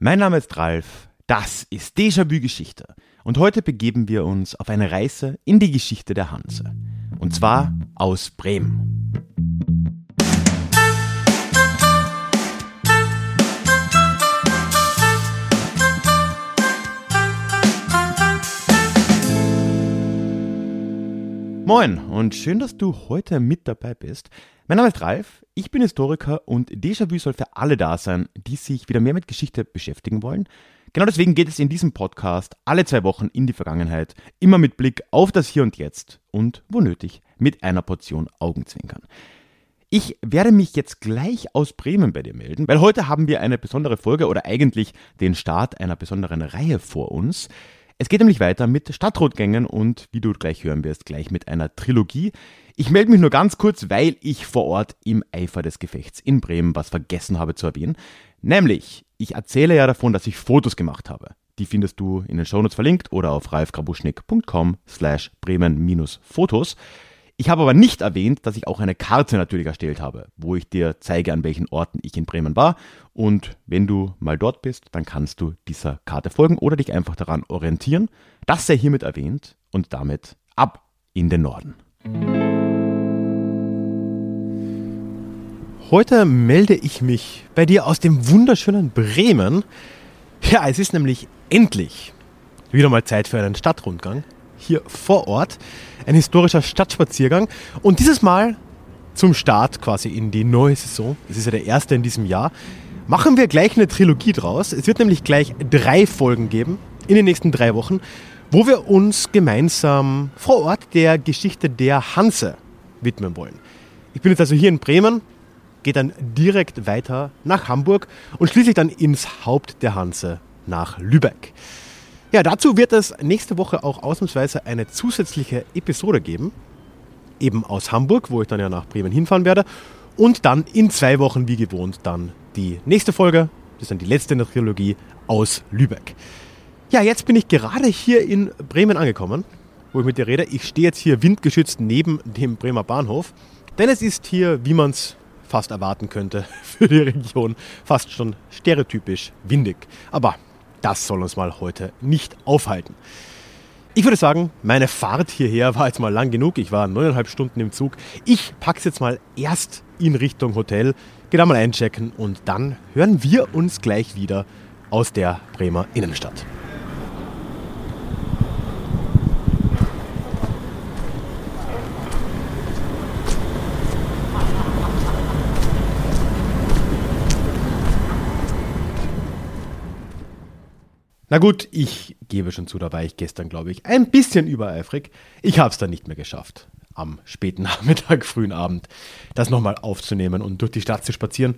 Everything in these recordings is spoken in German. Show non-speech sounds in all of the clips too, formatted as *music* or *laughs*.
Mein Name ist Ralf, das ist Déjà-vu Geschichte und heute begeben wir uns auf eine Reise in die Geschichte der Hanse. Und zwar aus Bremen. Moin und schön, dass du heute mit dabei bist. Mein Name ist Ralf, ich bin Historiker und Déjà-vu soll für alle da sein, die sich wieder mehr mit Geschichte beschäftigen wollen. Genau deswegen geht es in diesem Podcast alle zwei Wochen in die Vergangenheit, immer mit Blick auf das Hier und Jetzt und, wo nötig, mit einer Portion Augenzwinkern. Ich werde mich jetzt gleich aus Bremen bei dir melden, weil heute haben wir eine besondere Folge oder eigentlich den Start einer besonderen Reihe vor uns. Es geht nämlich weiter mit Stadtrotgängen und, wie du gleich hören wirst, gleich mit einer Trilogie. Ich melde mich nur ganz kurz, weil ich vor Ort im Eifer des Gefechts in Bremen was vergessen habe zu erwähnen. Nämlich, ich erzähle ja davon, dass ich Fotos gemacht habe. Die findest du in den Shownotes verlinkt oder auf ralfgrabuschnick.com slash bremen-fotos. Ich habe aber nicht erwähnt, dass ich auch eine Karte natürlich erstellt habe, wo ich dir zeige, an welchen Orten ich in Bremen war. Und wenn du mal dort bist, dann kannst du dieser Karte folgen oder dich einfach daran orientieren. Das sei hiermit erwähnt und damit ab in den Norden. Heute melde ich mich bei dir aus dem wunderschönen Bremen. Ja, es ist nämlich endlich wieder mal Zeit für einen Stadtrundgang hier vor Ort. Ein historischer Stadtspaziergang. Und dieses Mal zum Start quasi in die neue Saison. Das ist ja der erste in diesem Jahr. Machen wir gleich eine Trilogie draus. Es wird nämlich gleich drei Folgen geben in den nächsten drei Wochen, wo wir uns gemeinsam vor Ort der Geschichte der Hanse widmen wollen. Ich bin jetzt also hier in Bremen, gehe dann direkt weiter nach Hamburg und schließlich dann ins Haupt der Hanse nach Lübeck. Ja, dazu wird es nächste Woche auch ausnahmsweise eine zusätzliche Episode geben. Eben aus Hamburg, wo ich dann ja nach Bremen hinfahren werde. Und dann in zwei Wochen, wie gewohnt, dann die nächste Folge. Das ist dann die letzte in der Trilogie aus Lübeck. Ja, jetzt bin ich gerade hier in Bremen angekommen, wo ich mit dir rede. Ich stehe jetzt hier windgeschützt neben dem Bremer Bahnhof. Denn es ist hier, wie man es fast erwarten könnte, *laughs* für die Region fast schon stereotypisch windig. Aber das soll uns mal heute nicht aufhalten. Ich würde sagen, meine Fahrt hierher war jetzt mal lang genug. Ich war neuneinhalb Stunden im Zug. Ich packe es jetzt mal erst in Richtung Hotel, gehe da mal einchecken und dann hören wir uns gleich wieder aus der Bremer Innenstadt. Na gut, ich gebe schon zu, da war ich gestern, glaube ich, ein bisschen übereifrig. Ich habe es dann nicht mehr geschafft, am späten *laughs* Nachmittag, frühen Abend, das nochmal aufzunehmen und durch die Stadt zu spazieren.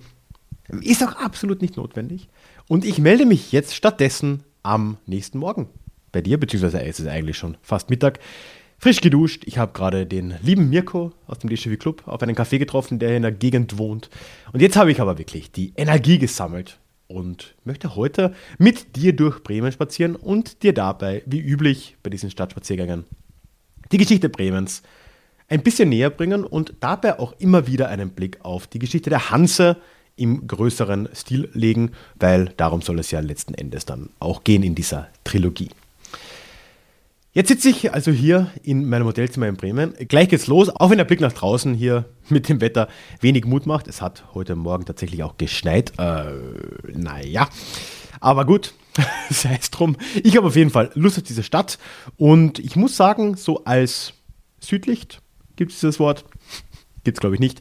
Ist auch absolut nicht notwendig. Und ich melde mich jetzt stattdessen am nächsten Morgen bei dir, beziehungsweise es ist eigentlich schon fast Mittag. Frisch geduscht. Ich habe gerade den lieben Mirko aus dem DCV Club auf einen Café getroffen, der in der Gegend wohnt. Und jetzt habe ich aber wirklich die Energie gesammelt und möchte heute mit dir durch Bremen spazieren und dir dabei, wie üblich bei diesen Stadtspaziergängen, die Geschichte Bremens ein bisschen näher bringen und dabei auch immer wieder einen Blick auf die Geschichte der Hanse im größeren Stil legen, weil darum soll es ja letzten Endes dann auch gehen in dieser Trilogie. Jetzt sitze ich also hier in meinem Hotelzimmer in Bremen. Gleich geht's los, auch wenn der Blick nach draußen hier mit dem Wetter wenig Mut macht. Es hat heute Morgen tatsächlich auch geschneit. Äh, naja, aber gut, *laughs* sei es drum. Ich habe auf jeden Fall Lust auf diese Stadt und ich muss sagen, so als Südlicht, gibt es dieses Wort? Gibt es glaube ich nicht.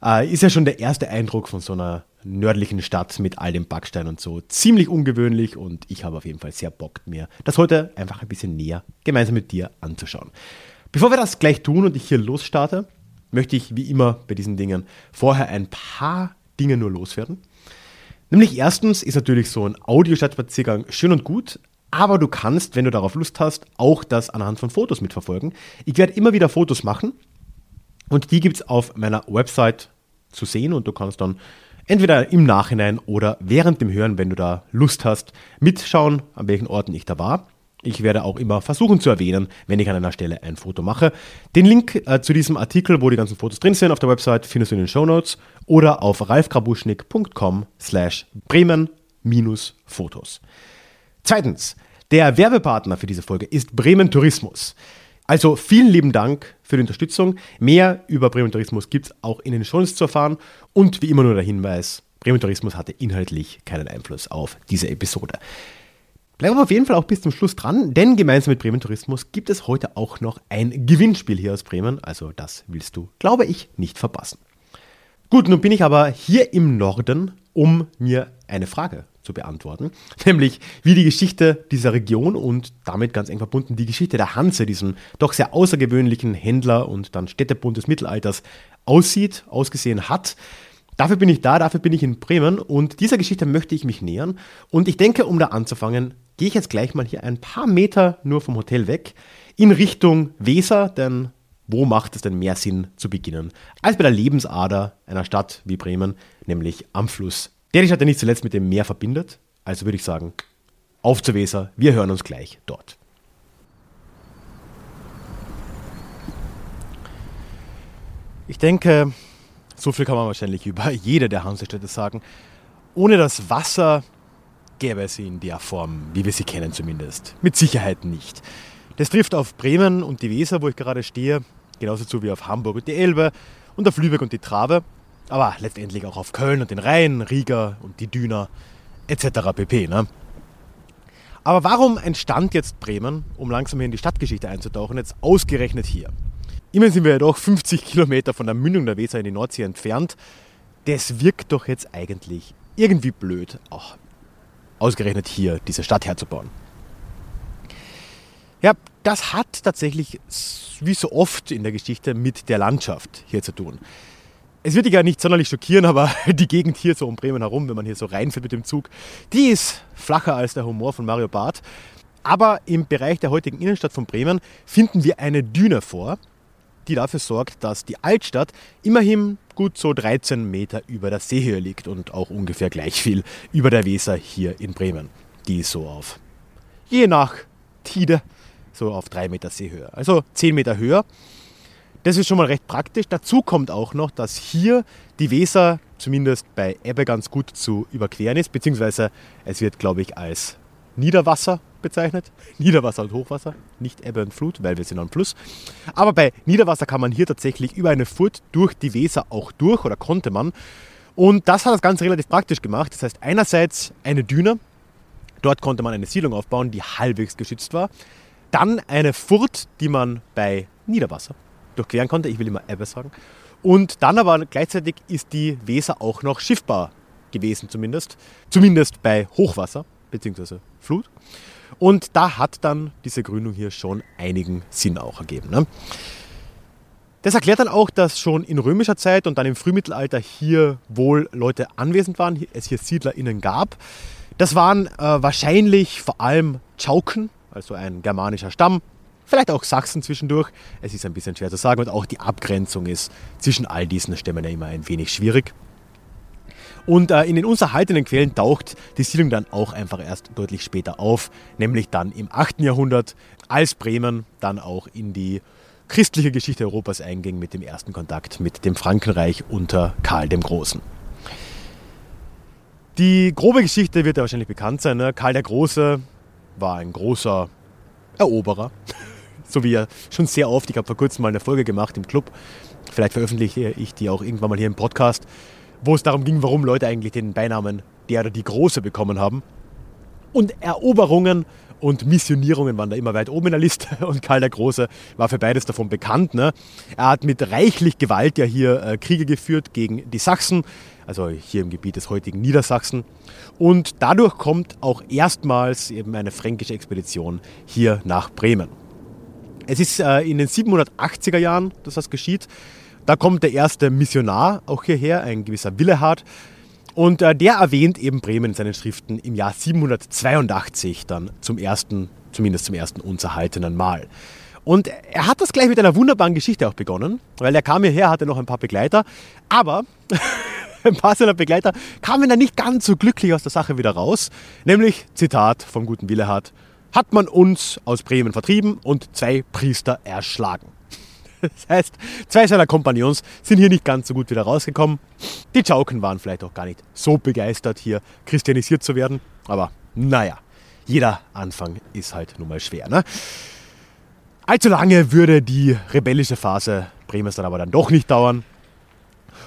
Äh, ist ja schon der erste Eindruck von so einer nördlichen Stadt mit all dem Backstein und so. Ziemlich ungewöhnlich und ich habe auf jeden Fall sehr Bock, mir das heute einfach ein bisschen näher gemeinsam mit dir anzuschauen. Bevor wir das gleich tun und ich hier losstarte, möchte ich wie immer bei diesen Dingen vorher ein paar Dinge nur loswerden. Nämlich erstens ist natürlich so ein Audiostadtspaziergang schön und gut, aber du kannst, wenn du darauf Lust hast, auch das anhand von Fotos mitverfolgen. Ich werde immer wieder Fotos machen und die gibt es auf meiner Website zu sehen und du kannst dann entweder im Nachhinein oder während dem Hören, wenn du da Lust hast, mitschauen, an welchen Orten ich da war. Ich werde auch immer versuchen zu erwähnen, wenn ich an einer Stelle ein Foto mache. Den Link äh, zu diesem Artikel, wo die ganzen Fotos drin sind, auf der Website findest du in den Show Notes oder auf ralfgrabuschnick.com slash bremen Fotos. Zweitens, der Werbepartner für diese Folge ist Bremen Tourismus. Also vielen lieben Dank für die Unterstützung. Mehr über Bremen Tourismus gibt es auch in den Shownotes zu erfahren. Und wie immer nur der Hinweis, Bremen Tourismus hatte inhaltlich keinen Einfluss auf diese Episode. Bleiben wir auf jeden Fall auch bis zum Schluss dran, denn gemeinsam mit Bremen Tourismus gibt es heute auch noch ein Gewinnspiel hier aus Bremen. Also das willst du, glaube ich, nicht verpassen. Gut, nun bin ich aber hier im Norden, um mir eine Frage zu beantworten, *laughs* nämlich wie die Geschichte dieser Region und damit ganz eng verbunden die Geschichte der Hanse, diesem doch sehr außergewöhnlichen Händler und dann Städtebund des Mittelalters, aussieht, ausgesehen hat. Dafür bin ich da, dafür bin ich in Bremen und dieser Geschichte möchte ich mich nähern. Und ich denke, um da anzufangen, gehe ich jetzt gleich mal hier ein paar Meter nur vom Hotel weg in Richtung Weser, denn wo macht es denn mehr Sinn zu beginnen als bei der Lebensader einer Stadt wie Bremen, nämlich am Fluss, der die Stadt ja nicht zuletzt mit dem Meer verbindet. Also würde ich sagen, auf zur Weser, wir hören uns gleich dort. Ich denke, so viel kann man wahrscheinlich über jede der Hansestädte sagen. Ohne das Wasser gäbe es sie in der Form, wie wir sie kennen zumindest. Mit Sicherheit nicht. Das trifft auf Bremen und die Weser, wo ich gerade stehe, genauso zu wie auf Hamburg und die Elbe und auf Lübeck und die Trave, aber letztendlich auch auf Köln und den Rhein, Riga und die Düner etc. pp. Ne? Aber warum entstand jetzt Bremen, um langsam hier in die Stadtgeschichte einzutauchen, jetzt ausgerechnet hier? Immerhin sind wir ja doch 50 Kilometer von der Mündung der Weser in die Nordsee entfernt. Das wirkt doch jetzt eigentlich irgendwie blöd, auch ausgerechnet hier diese Stadt herzubauen. Ja, das hat tatsächlich, wie so oft in der Geschichte, mit der Landschaft hier zu tun. Es wird dich ja nicht sonderlich schockieren, aber *laughs* die Gegend hier so um Bremen herum, wenn man hier so reinfährt mit dem Zug, die ist flacher als der Humor von Mario Barth. Aber im Bereich der heutigen Innenstadt von Bremen finden wir eine Düne vor, die dafür sorgt, dass die Altstadt immerhin gut so 13 Meter über der Seehöhe liegt und auch ungefähr gleich viel über der Weser hier in Bremen. Die ist so auf, je nach Tide, so auf 3 Meter Seehöhe. Also 10 Meter höher. Das ist schon mal recht praktisch. Dazu kommt auch noch, dass hier die Weser zumindest bei Ebbe ganz gut zu überqueren ist, beziehungsweise es wird, glaube ich, als Niederwasser bezeichnet. Niederwasser und Hochwasser, nicht Ebbe und Flut, weil wir sind am Fluss. Aber bei Niederwasser kann man hier tatsächlich über eine Furt durch die Weser auch durch oder konnte man. Und das hat das Ganze relativ praktisch gemacht. Das heißt, einerseits eine Düne, dort konnte man eine Siedlung aufbauen, die halbwegs geschützt war. Dann eine Furt, die man bei Niederwasser durchqueren konnte. Ich will immer Ebbe sagen. Und dann aber gleichzeitig ist die Weser auch noch schiffbar gewesen, zumindest. Zumindest bei Hochwasser bzw. Flut. Und da hat dann diese Gründung hier schon einigen Sinn auch ergeben. Ne? Das erklärt dann auch, dass schon in römischer Zeit und dann im Frühmittelalter hier wohl Leute anwesend waren, es hier SiedlerInnen gab. Das waren äh, wahrscheinlich vor allem Chauken, also ein germanischer Stamm, vielleicht auch Sachsen zwischendurch. Es ist ein bisschen schwer zu sagen und auch die Abgrenzung ist zwischen all diesen Stämmen ja immer ein wenig schwierig. Und äh, in den uns erhaltenen Quellen taucht die Siedlung dann auch einfach erst deutlich später auf, nämlich dann im 8. Jahrhundert, als Bremen dann auch in die christliche Geschichte Europas einging mit dem ersten Kontakt mit dem Frankenreich unter Karl dem Großen. Die grobe Geschichte wird ja wahrscheinlich bekannt sein. Ne? Karl der Große war ein großer Eroberer, so wie er schon sehr oft, ich habe vor kurzem mal eine Folge gemacht im Club, vielleicht veröffentliche ich die auch irgendwann mal hier im Podcast, wo es darum ging, warum Leute eigentlich den Beinamen der oder die Große bekommen haben. Und Eroberungen und Missionierungen waren da immer weit oben in der Liste *laughs* und Karl der Große war für beides davon bekannt. Ne? Er hat mit reichlich Gewalt ja hier äh, Kriege geführt gegen die Sachsen, also hier im Gebiet des heutigen Niedersachsen. Und dadurch kommt auch erstmals eben eine fränkische Expedition hier nach Bremen. Es ist äh, in den 780er Jahren, dass das geschieht. Da kommt der erste Missionar auch hierher, ein gewisser Willehard. Und äh, der erwähnt eben Bremen in seinen Schriften im Jahr 782 dann zum ersten, zumindest zum ersten uns erhaltenen Mal. Und er hat das gleich mit einer wunderbaren Geschichte auch begonnen, weil er kam hierher, hatte noch ein paar Begleiter, aber *laughs* ein paar seiner Begleiter kamen dann nicht ganz so glücklich aus der Sache wieder raus. Nämlich, Zitat vom guten Willehard, hat man uns aus Bremen vertrieben und zwei Priester erschlagen. *laughs* Das heißt, zwei seiner Kompagnons sind hier nicht ganz so gut wieder rausgekommen. Die Chauken waren vielleicht auch gar nicht so begeistert, hier christianisiert zu werden. Aber naja, jeder Anfang ist halt nun mal schwer. Ne? Allzu lange würde die rebellische Phase Bremens dann aber dann doch nicht dauern.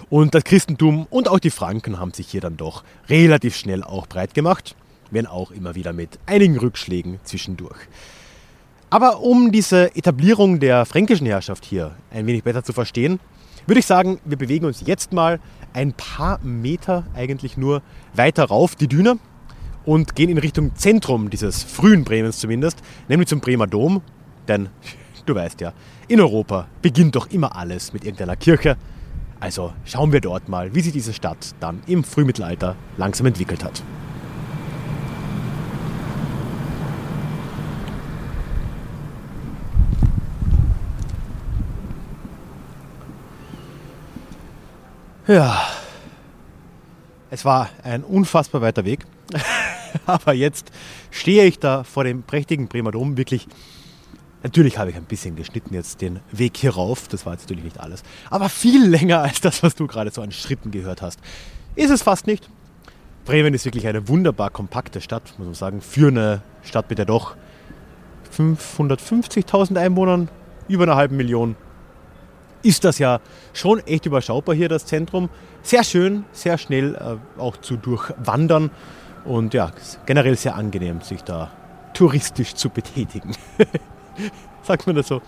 Und das Christentum und auch die Franken haben sich hier dann doch relativ schnell auch breit gemacht, wenn auch immer wieder mit einigen Rückschlägen zwischendurch. Aber um diese Etablierung der fränkischen Herrschaft hier ein wenig besser zu verstehen, würde ich sagen, wir bewegen uns jetzt mal ein paar Meter eigentlich nur weiter rauf die Düne und gehen in Richtung Zentrum dieses frühen Bremens zumindest, nämlich zum Bremer Dom. Denn *laughs* du weißt ja, in Europa beginnt doch immer alles mit irgendeiner Kirche. Also schauen wir dort mal, wie sich diese Stadt dann im Frühmittelalter langsam entwickelt hat. Ja, es war ein unfassbar weiter Weg. *laughs* Aber jetzt stehe ich da vor dem prächtigen Bremer Dom. Wirklich, natürlich habe ich ein bisschen geschnitten jetzt den Weg hier rauf. Das war jetzt natürlich nicht alles. Aber viel länger als das, was du gerade so an Schritten gehört hast. Ist es fast nicht. Bremen ist wirklich eine wunderbar kompakte Stadt, muss man sagen. Für eine Stadt mit ja doch 550.000 Einwohnern, über einer halben Million ist das ja schon echt überschaubar hier, das Zentrum. Sehr schön, sehr schnell äh, auch zu durchwandern und ja, generell sehr angenehm, sich da touristisch zu betätigen. *laughs* Sagt man das so?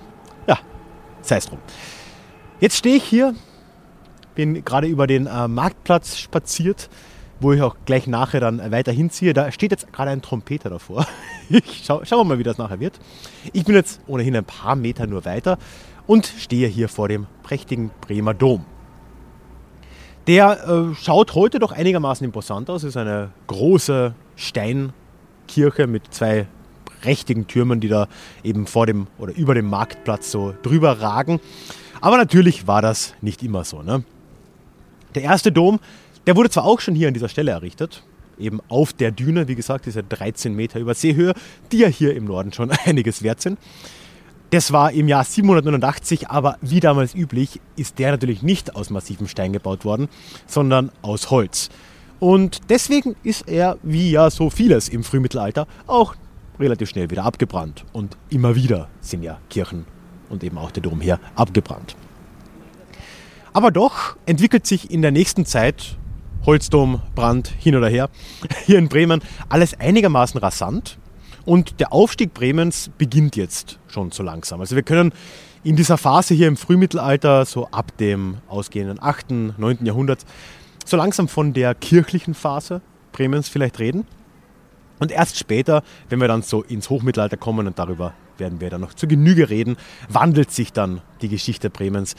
Ja, sei es drum. Jetzt stehe ich hier, bin gerade über den äh, Marktplatz spaziert, wo ich auch gleich nachher dann weiter hinziehe. Da steht jetzt gerade ein Trompeter davor. *laughs* Ich schau, schauen wir mal, wie das nachher wird. Ich bin jetzt ohnehin ein paar Meter nur weiter und stehe hier vor dem prächtigen Bremer Dom. Der äh, schaut heute doch einigermaßen imposant aus. Es ist eine große Steinkirche mit zwei prächtigen Türmen, die da eben vor dem oder über dem Marktplatz so drüber ragen. Aber natürlich war das nicht immer so. Ne? Der erste Dom, der wurde zwar auch schon hier an dieser Stelle errichtet, eben auf der Düne, wie gesagt, diese 13 Meter über Seehöhe, die ja hier im Norden schon *laughs* einiges wert sind. Das war im Jahr 789, aber wie damals üblich ist der natürlich nicht aus massivem Stein gebaut worden, sondern aus Holz. Und deswegen ist er, wie ja so vieles im Frühmittelalter, auch relativ schnell wieder abgebrannt. Und immer wieder sind ja Kirchen und eben auch der Dom hier abgebrannt. Aber doch entwickelt sich in der nächsten Zeit Holzdom, Brand, hin oder her, *laughs* hier in Bremen alles einigermaßen rasant. Und der Aufstieg Bremens beginnt jetzt schon so langsam. Also wir können in dieser Phase hier im Frühmittelalter, so ab dem ausgehenden 8., 9. Jahrhundert, so langsam von der kirchlichen Phase Bremens vielleicht reden. Und erst später, wenn wir dann so ins Hochmittelalter kommen, und darüber werden wir dann noch zu Genüge reden, wandelt sich dann die Geschichte Bremens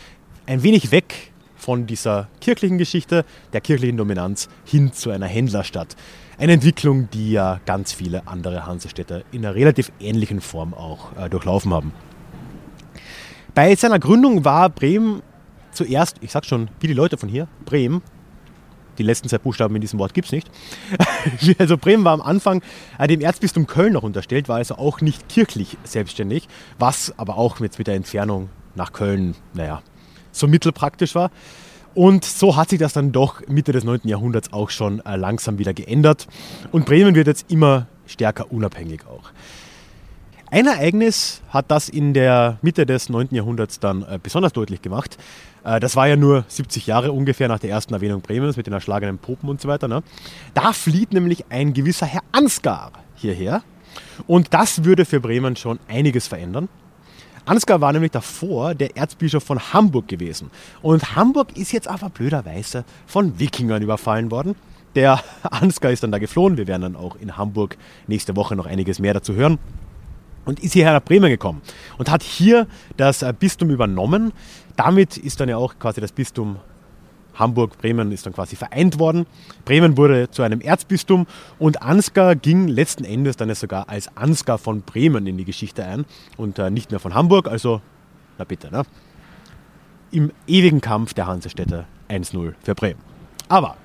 ein wenig weg von dieser kirchlichen Geschichte, der kirchlichen Dominanz, hin zu einer Händlerstadt. Eine Entwicklung, die ja ganz viele andere Hansestädte in einer relativ ähnlichen Form auch äh, durchlaufen haben. Bei seiner Gründung war Bremen zuerst, ich sag schon, wie die Leute von hier, Bremen, die letzten zwei Buchstaben in diesem Wort gibt es nicht. *laughs* also Bremen war am Anfang äh, dem Erzbistum Köln noch unterstellt, war also auch nicht kirchlich selbstständig, was aber auch jetzt mit der Entfernung nach Köln, naja, so mittelpraktisch war. Und so hat sich das dann doch Mitte des 9. Jahrhunderts auch schon äh, langsam wieder geändert. Und Bremen wird jetzt immer stärker unabhängig auch. Ein Ereignis hat das in der Mitte des 9. Jahrhunderts dann äh, besonders deutlich gemacht. Äh, das war ja nur 70 Jahre ungefähr nach der ersten Erwähnung Bremens mit den erschlagenen Popen und so weiter. Ne? Da flieht nämlich ein gewisser Herr Ansgar hierher. Und das würde für Bremen schon einiges verändern. Ansgar war nämlich davor der Erzbischof von Hamburg gewesen. Und Hamburg ist jetzt aber blöderweise von Wikingern überfallen worden. Der *laughs* Ansgar ist dann da geflohen. Wir werden dann auch in Hamburg nächste Woche noch einiges mehr dazu hören. Und ist hierher nach Bremen gekommen und hat hier das äh, Bistum übernommen. Damit ist dann ja auch quasi das Bistum Hamburg, Bremen ist dann quasi vereint worden. Bremen wurde zu einem Erzbistum und Ansgar ging letzten Endes dann sogar als Ansgar von Bremen in die Geschichte ein und äh, nicht mehr von Hamburg. Also, na bitte, ne? Im ewigen Kampf der Hansestädte 1-0 für Bremen. Aber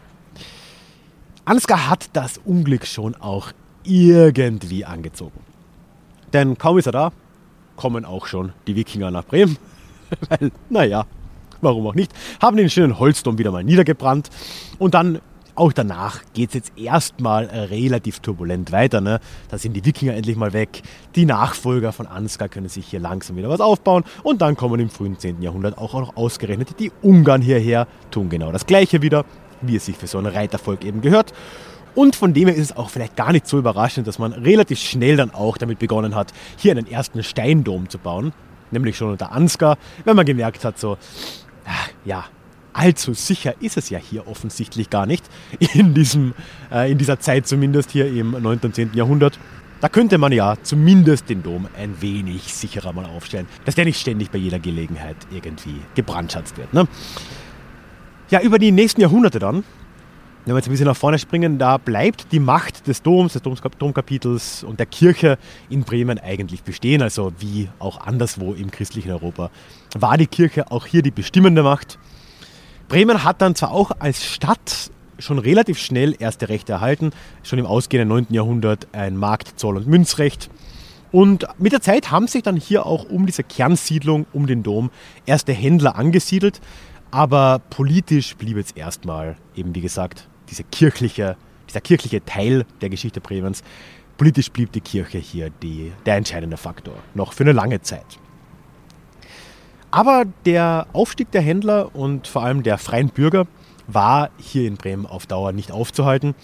Ansgar hat das Unglück schon auch irgendwie angezogen. Denn kaum ist er da, kommen auch schon die Wikinger nach Bremen *laughs* Weil, naja, *laughs* warum auch nicht. Haben den schönen Holzdom wieder mal niedergebrannt und dann auch danach geht es jetzt erstmal relativ turbulent weiter. Ne? Da sind die Wikinger endlich mal weg. Die Nachfolger von Ansgar können sich hier langsam wieder was aufbauen. Und dann kommen im frühen 10. Jahrhundert auch noch ausgerechnet die Ungarn hierher, tun genau das Gleiche wieder, wie es sich für so ein Reitervolk eben gehört. Und von dem her ist es auch vielleicht gar nicht so überraschend, dass man relativ schnell dann auch damit begonnen hat, hier einen ersten Steindom zu bauen. Nämlich schon unter Ansgar, wenn man gemerkt hat, so, ja, allzu sicher ist es ja hier offensichtlich gar nicht, in, diesem, äh, in dieser Zeit zumindest hier im 9. und 10. Jahrhundert. Da könnte man ja zumindest den Dom ein wenig sicherer mal aufstellen, dass der nicht ständig bei jeder Gelegenheit irgendwie gebrandschatzt wird. Ne? Ja, über die nächsten Jahrhunderte dann, wenn wir jetzt ein bisschen nach vorne springen, da bleibt die Macht des Doms, des Domkapitels und der Kirche in Bremen eigentlich bestehen, also wie auch anderswo im christlichen Europa. War die Kirche auch hier die bestimmende Macht? Bremen hat dann zwar auch als Stadt schon relativ schnell erste Rechte erhalten, schon im ausgehenden 9. Jahrhundert ein Markt-, Zoll- und Münzrecht. Und mit der Zeit haben sich dann hier auch um diese Kernsiedlung, um den Dom, erste Händler angesiedelt. Aber politisch blieb jetzt erstmal eben, wie gesagt, diese kirchliche, dieser kirchliche Teil der Geschichte Bremens. Politisch blieb die Kirche hier die, der entscheidende Faktor, noch für eine lange Zeit. Aber der Aufstieg der Händler und vor allem der freien Bürger war hier in Bremen auf Dauer nicht aufzuhalten.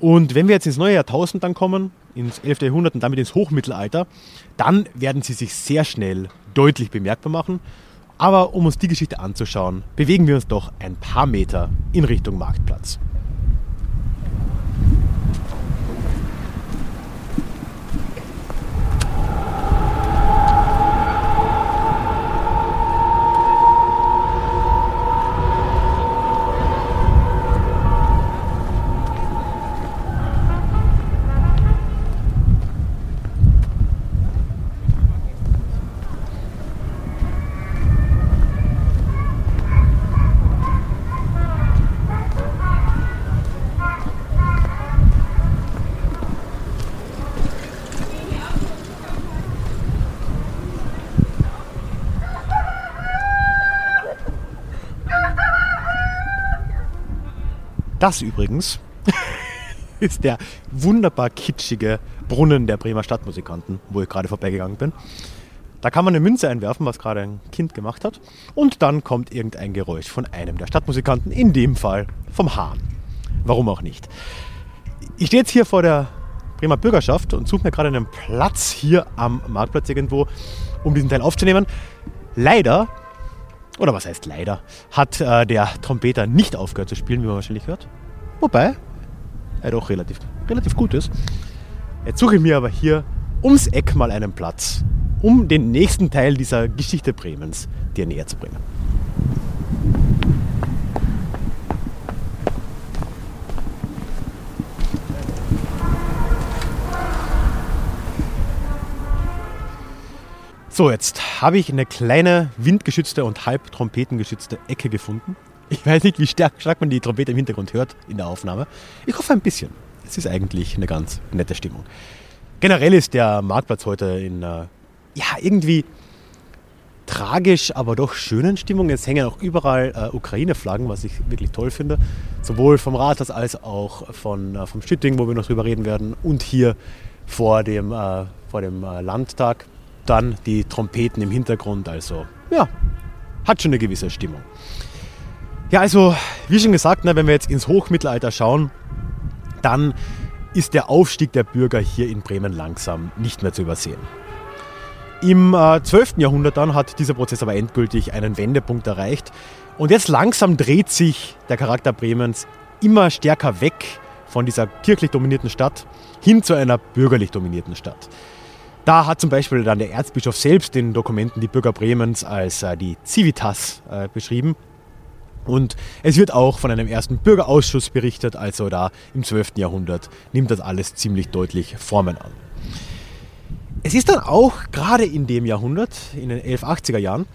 Und wenn wir jetzt ins neue Jahrtausend dann kommen, ins 11. Jahrhundert und damit ins Hochmittelalter, dann werden sie sich sehr schnell deutlich bemerkbar machen. Aber um uns die Geschichte anzuschauen, bewegen wir uns doch ein paar Meter in Richtung Marktplatz. Das übrigens *laughs* ist der wunderbar kitschige Brunnen der Bremer Stadtmusikanten, wo ich gerade vorbeigegangen bin. Da kann man eine Münze einwerfen, was gerade ein Kind gemacht hat. Und dann kommt irgendein Geräusch von einem der Stadtmusikanten, in dem Fall vom Hahn. Warum auch nicht. Ich stehe jetzt hier vor der Bremer Bürgerschaft und suche mir gerade einen Platz hier am Marktplatz irgendwo, um diesen Teil aufzunehmen. Leider oder was heißt leider, hat äh, der Trompeter nicht aufgehört zu spielen, wie man wahrscheinlich hört. Wobei er doch relativ, relativ gut ist. Jetzt suche ich mir aber hier ums Eck mal einen Platz, um den nächsten Teil dieser Geschichte Bremens dir näher zu bringen. So, jetzt habe ich eine kleine windgeschützte und halb trompetengeschützte Ecke gefunden. Ich weiß nicht, wie stark, stark man die Trompete im Hintergrund hört in der Aufnahme. Ich hoffe ein bisschen. Es ist eigentlich eine ganz nette Stimmung. Generell ist der Marktplatz heute in äh, ja, irgendwie tragisch, aber doch schönen Stimmung. Es hängen auch überall äh, Ukraine-Flaggen, was ich wirklich toll finde. Sowohl vom Rathaus als auch von, äh, vom Stütting, wo wir noch drüber reden werden, und hier vor dem, äh, vor dem äh, Landtag dann die Trompeten im Hintergrund. Also ja, hat schon eine gewisse Stimmung. Ja, also wie schon gesagt, ne, wenn wir jetzt ins Hochmittelalter schauen, dann ist der Aufstieg der Bürger hier in Bremen langsam nicht mehr zu übersehen. Im äh, 12. Jahrhundert dann hat dieser Prozess aber endgültig einen Wendepunkt erreicht und jetzt langsam dreht sich der Charakter Bremens immer stärker weg von dieser kirchlich dominierten Stadt hin zu einer bürgerlich dominierten Stadt. Da hat zum Beispiel dann der Erzbischof selbst in Dokumenten die Bürger Bremens als äh, die Civitas äh, beschrieben. Und es wird auch von einem ersten Bürgerausschuss berichtet, also da im 12. Jahrhundert nimmt das alles ziemlich deutlich Formen an. Es ist dann auch gerade in dem Jahrhundert, in den 1180er Jahren,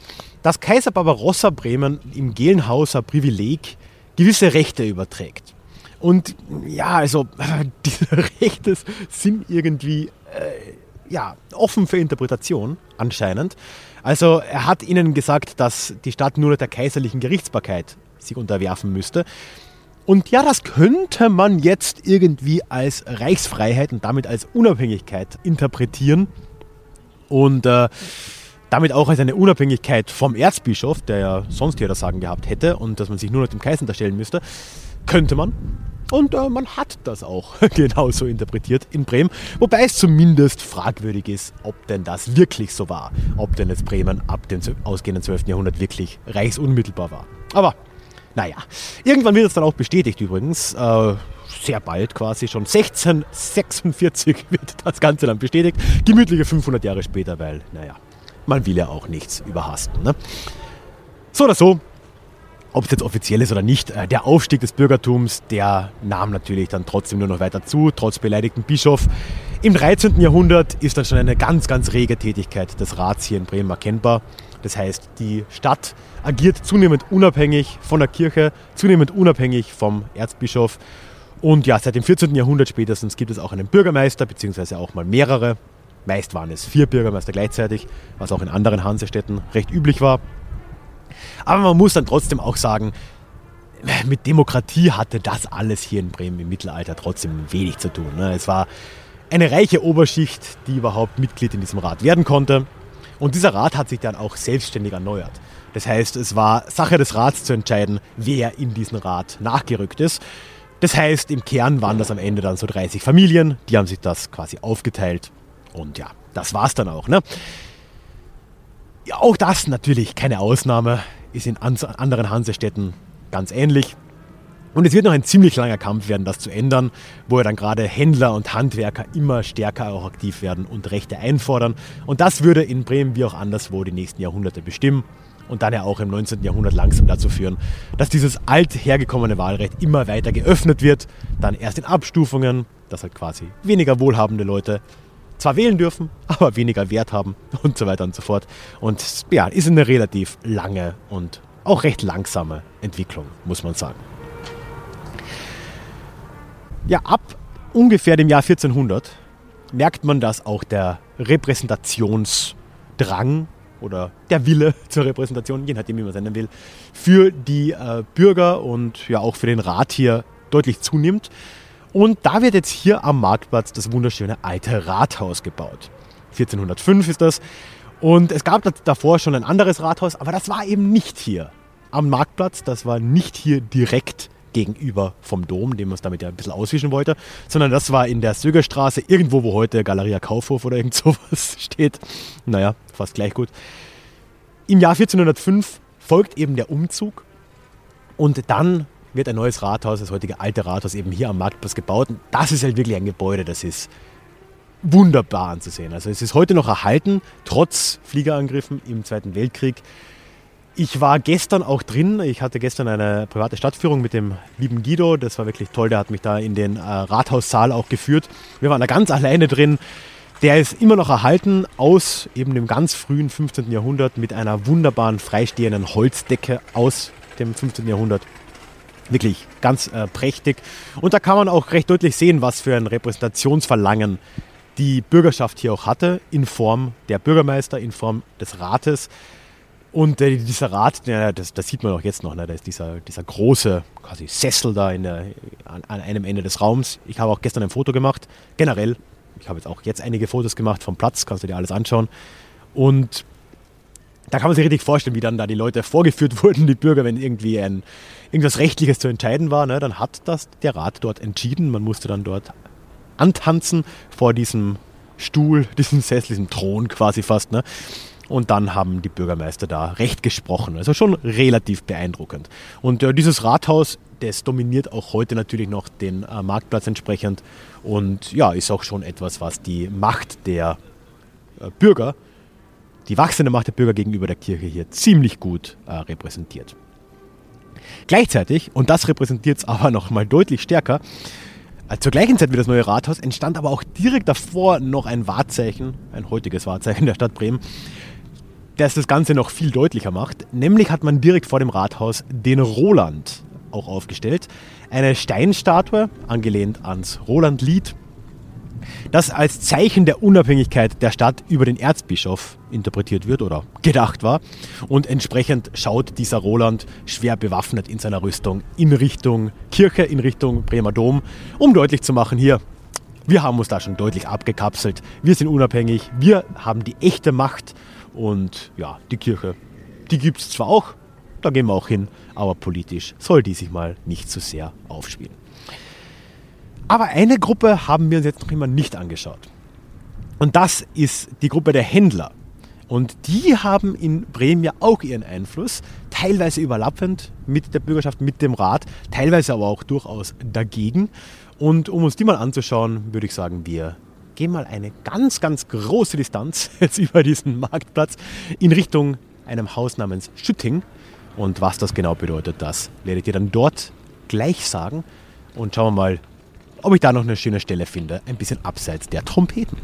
dass Kaiser Barbarossa Bremen im Gelenhauser Privileg gewisse Rechte überträgt. Und ja, also *laughs* diese Rechte sind irgendwie äh, ja, offen für Interpretation, anscheinend. Also er hat ihnen gesagt, dass die Stadt nur der kaiserlichen Gerichtsbarkeit sich unterwerfen müsste. Und ja, das könnte man jetzt irgendwie als Reichsfreiheit und damit als Unabhängigkeit interpretieren. Und äh, damit auch als eine Unabhängigkeit vom Erzbischof, der ja sonst hier das Sagen gehabt hätte und dass man sich nur noch dem Kaiser unterstellen müsste, könnte man. Und äh, man hat das auch *laughs* genauso interpretiert in Bremen, wobei es zumindest fragwürdig ist, ob denn das wirklich so war. Ob denn jetzt Bremen ab dem ausgehenden 12. Jahrhundert wirklich reichsunmittelbar war. Aber naja, irgendwann wird es dann auch bestätigt übrigens. Äh, sehr bald quasi, schon 1646 *laughs* wird das Ganze dann bestätigt. Gemütliche 500 Jahre später, weil, naja, man will ja auch nichts überhasten. Ne? So oder so, ob es jetzt offiziell ist oder nicht, äh, der Aufstieg des Bürgertums, der nahm natürlich dann trotzdem nur noch weiter zu, trotz beleidigten Bischof. Im 13. Jahrhundert ist dann schon eine ganz, ganz rege Tätigkeit des Rats hier in Bremen erkennbar. Das heißt, die Stadt agiert zunehmend unabhängig von der Kirche, zunehmend unabhängig vom Erzbischof. Und ja, seit dem 14. Jahrhundert spätestens gibt es auch einen Bürgermeister, beziehungsweise auch mal mehrere. Meist waren es vier Bürgermeister gleichzeitig, was auch in anderen Hansestädten recht üblich war. Aber man muss dann trotzdem auch sagen, mit Demokratie hatte das alles hier in Bremen im Mittelalter trotzdem wenig zu tun. Ne? Es war eine reiche Oberschicht, die überhaupt Mitglied in diesem Rat werden konnte. Und dieser Rat hat sich dann auch selbstständig erneuert. Das heißt, es war Sache des Rats zu entscheiden, wer in diesen Rat nachgerückt ist. Das heißt, im Kern waren das am Ende dann so 30 Familien, die haben sich das quasi aufgeteilt. Und ja, das war's dann auch. Ne? Ja, auch das natürlich keine Ausnahme, ist in anderen Hansestädten ganz ähnlich. Und es wird noch ein ziemlich langer Kampf werden, das zu ändern, wo ja dann gerade Händler und Handwerker immer stärker auch aktiv werden und Rechte einfordern. Und das würde in Bremen wie auch anderswo die nächsten Jahrhunderte bestimmen und dann ja auch im 19. Jahrhundert langsam dazu führen, dass dieses alt hergekommene Wahlrecht immer weiter geöffnet wird, dann erst in Abstufungen, dass halt quasi weniger wohlhabende Leute zwar wählen dürfen, *laughs* aber weniger Wert haben und so weiter und so fort. Und ja, ist eine relativ lange und auch recht langsame Entwicklung, muss man sagen. Ja, ab ungefähr dem Jahr 1400 merkt man, dass auch der Repräsentationsdrang oder der Wille *laughs* zur Repräsentation, je nachdem, wie man es nennen will, für die äh, Bürger und ja auch für den Rat hier deutlich zunimmt. Und da wird jetzt hier am Marktplatz das wunderschöne alte Rathaus gebaut. 1405 ist das. Und es gab davor schon ein anderes Rathaus, aber das war eben nicht hier am Marktplatz. Das war nicht hier direkt gegenüber vom Dom, den man es damit ja ein bisschen auswischen wollte, sondern das war in der Sögerstraße, irgendwo, wo heute Galeria Kaufhof oder irgend *laughs* sowas steht. Naja, fast gleich gut. Im Jahr 1405 folgt eben der Umzug und dann wird ein neues Rathaus, das heutige alte Rathaus, eben hier am Marktplatz gebaut. Und das ist halt wirklich ein Gebäude, das ist wunderbar anzusehen. Also es ist heute noch erhalten, trotz Fliegerangriffen im Zweiten Weltkrieg. Ich war gestern auch drin. Ich hatte gestern eine private Stadtführung mit dem lieben Guido. Das war wirklich toll. Der hat mich da in den äh, Rathaussaal auch geführt. Wir waren da ganz alleine drin. Der ist immer noch erhalten aus eben dem ganz frühen 15. Jahrhundert mit einer wunderbaren freistehenden Holzdecke aus dem 15. Jahrhundert. Wirklich ganz äh, prächtig. Und da kann man auch recht deutlich sehen, was für ein Repräsentationsverlangen die Bürgerschaft hier auch hatte, in Form der Bürgermeister, in Form des Rates. Und dieser Rat, ja, das, das, sieht man auch jetzt noch, ne? da ist dieser, dieser große quasi Sessel da der, an, an, einem Ende des Raums. Ich habe auch gestern ein Foto gemacht, generell. Ich habe jetzt auch jetzt einige Fotos gemacht vom Platz, kannst du dir alles anschauen. Und da kann man sich richtig vorstellen, wie dann da die Leute vorgeführt *laughs* wurden, die Bürger, wenn irgendwie ein, irgendwas Rechtliches zu entscheiden war. Ne? Dann hat das der Rat dort entschieden. Man musste dann dort antanzen vor diesem Stuhl, *laughs* diesem Sessel, diesem Thron quasi fast. Ne? Und dann haben die Bürgermeister da recht gesprochen. Also schon relativ beeindruckend. Und äh, dieses Rathaus, das dominiert auch heute natürlich noch den äh, Marktplatz entsprechend. Und ja, ist auch schon etwas, was die Macht der äh, Bürger, die wachsende Macht der Bürger gegenüber der Kirche hier ziemlich gut äh, repräsentiert. Gleichzeitig, und das repräsentiert es *laughs* aber noch mal deutlich stärker, äh, zur gleichen Zeit wie das neue Rathaus entstand aber auch direkt davor noch ein Wahrzeichen, ein heutiges Wahrzeichen der Stadt Bremen, das das Ganze noch viel deutlicher macht. Nämlich hat man direkt vor dem Rathaus den Roland auch aufgestellt. Eine Steinstatue, angelehnt ans Roland-Lied. das als Zeichen der Unabhängigkeit der Stadt über den Erzbischof interpretiert wird oder gedacht war. Und entsprechend schaut dieser Roland schwer bewaffnet in seiner Rüstung in Richtung Kirche, in Richtung Bremer Dom, um deutlich zu machen, hier, wir haben uns da schon deutlich abgekapselt, wir sind unabhängig, wir haben die echte Macht und ja, die Kirche, die gibt es zwar auch, da gehen wir auch hin, aber politisch soll die sich mal nicht zu so sehr aufspielen. Aber eine Gruppe haben wir uns jetzt noch immer nicht angeschaut. Und das ist die Gruppe der Händler. Und die haben in Bremen ja auch ihren Einfluss, teilweise überlappend mit der Bürgerschaft, mit dem Rat, teilweise aber auch durchaus dagegen. Und um uns die mal anzuschauen, würde ich sagen, wir gehen mal eine ganz, ganz große Distanz *laughs* jetzt über diesen Marktplatz in Richtung einem Haus namens Schütting. Und was das genau bedeutet, das werdet ihr dann dort gleich sagen. Und schauen wir mal, ob ich da noch eine schöne Stelle finde, ein bisschen abseits der Trompeten.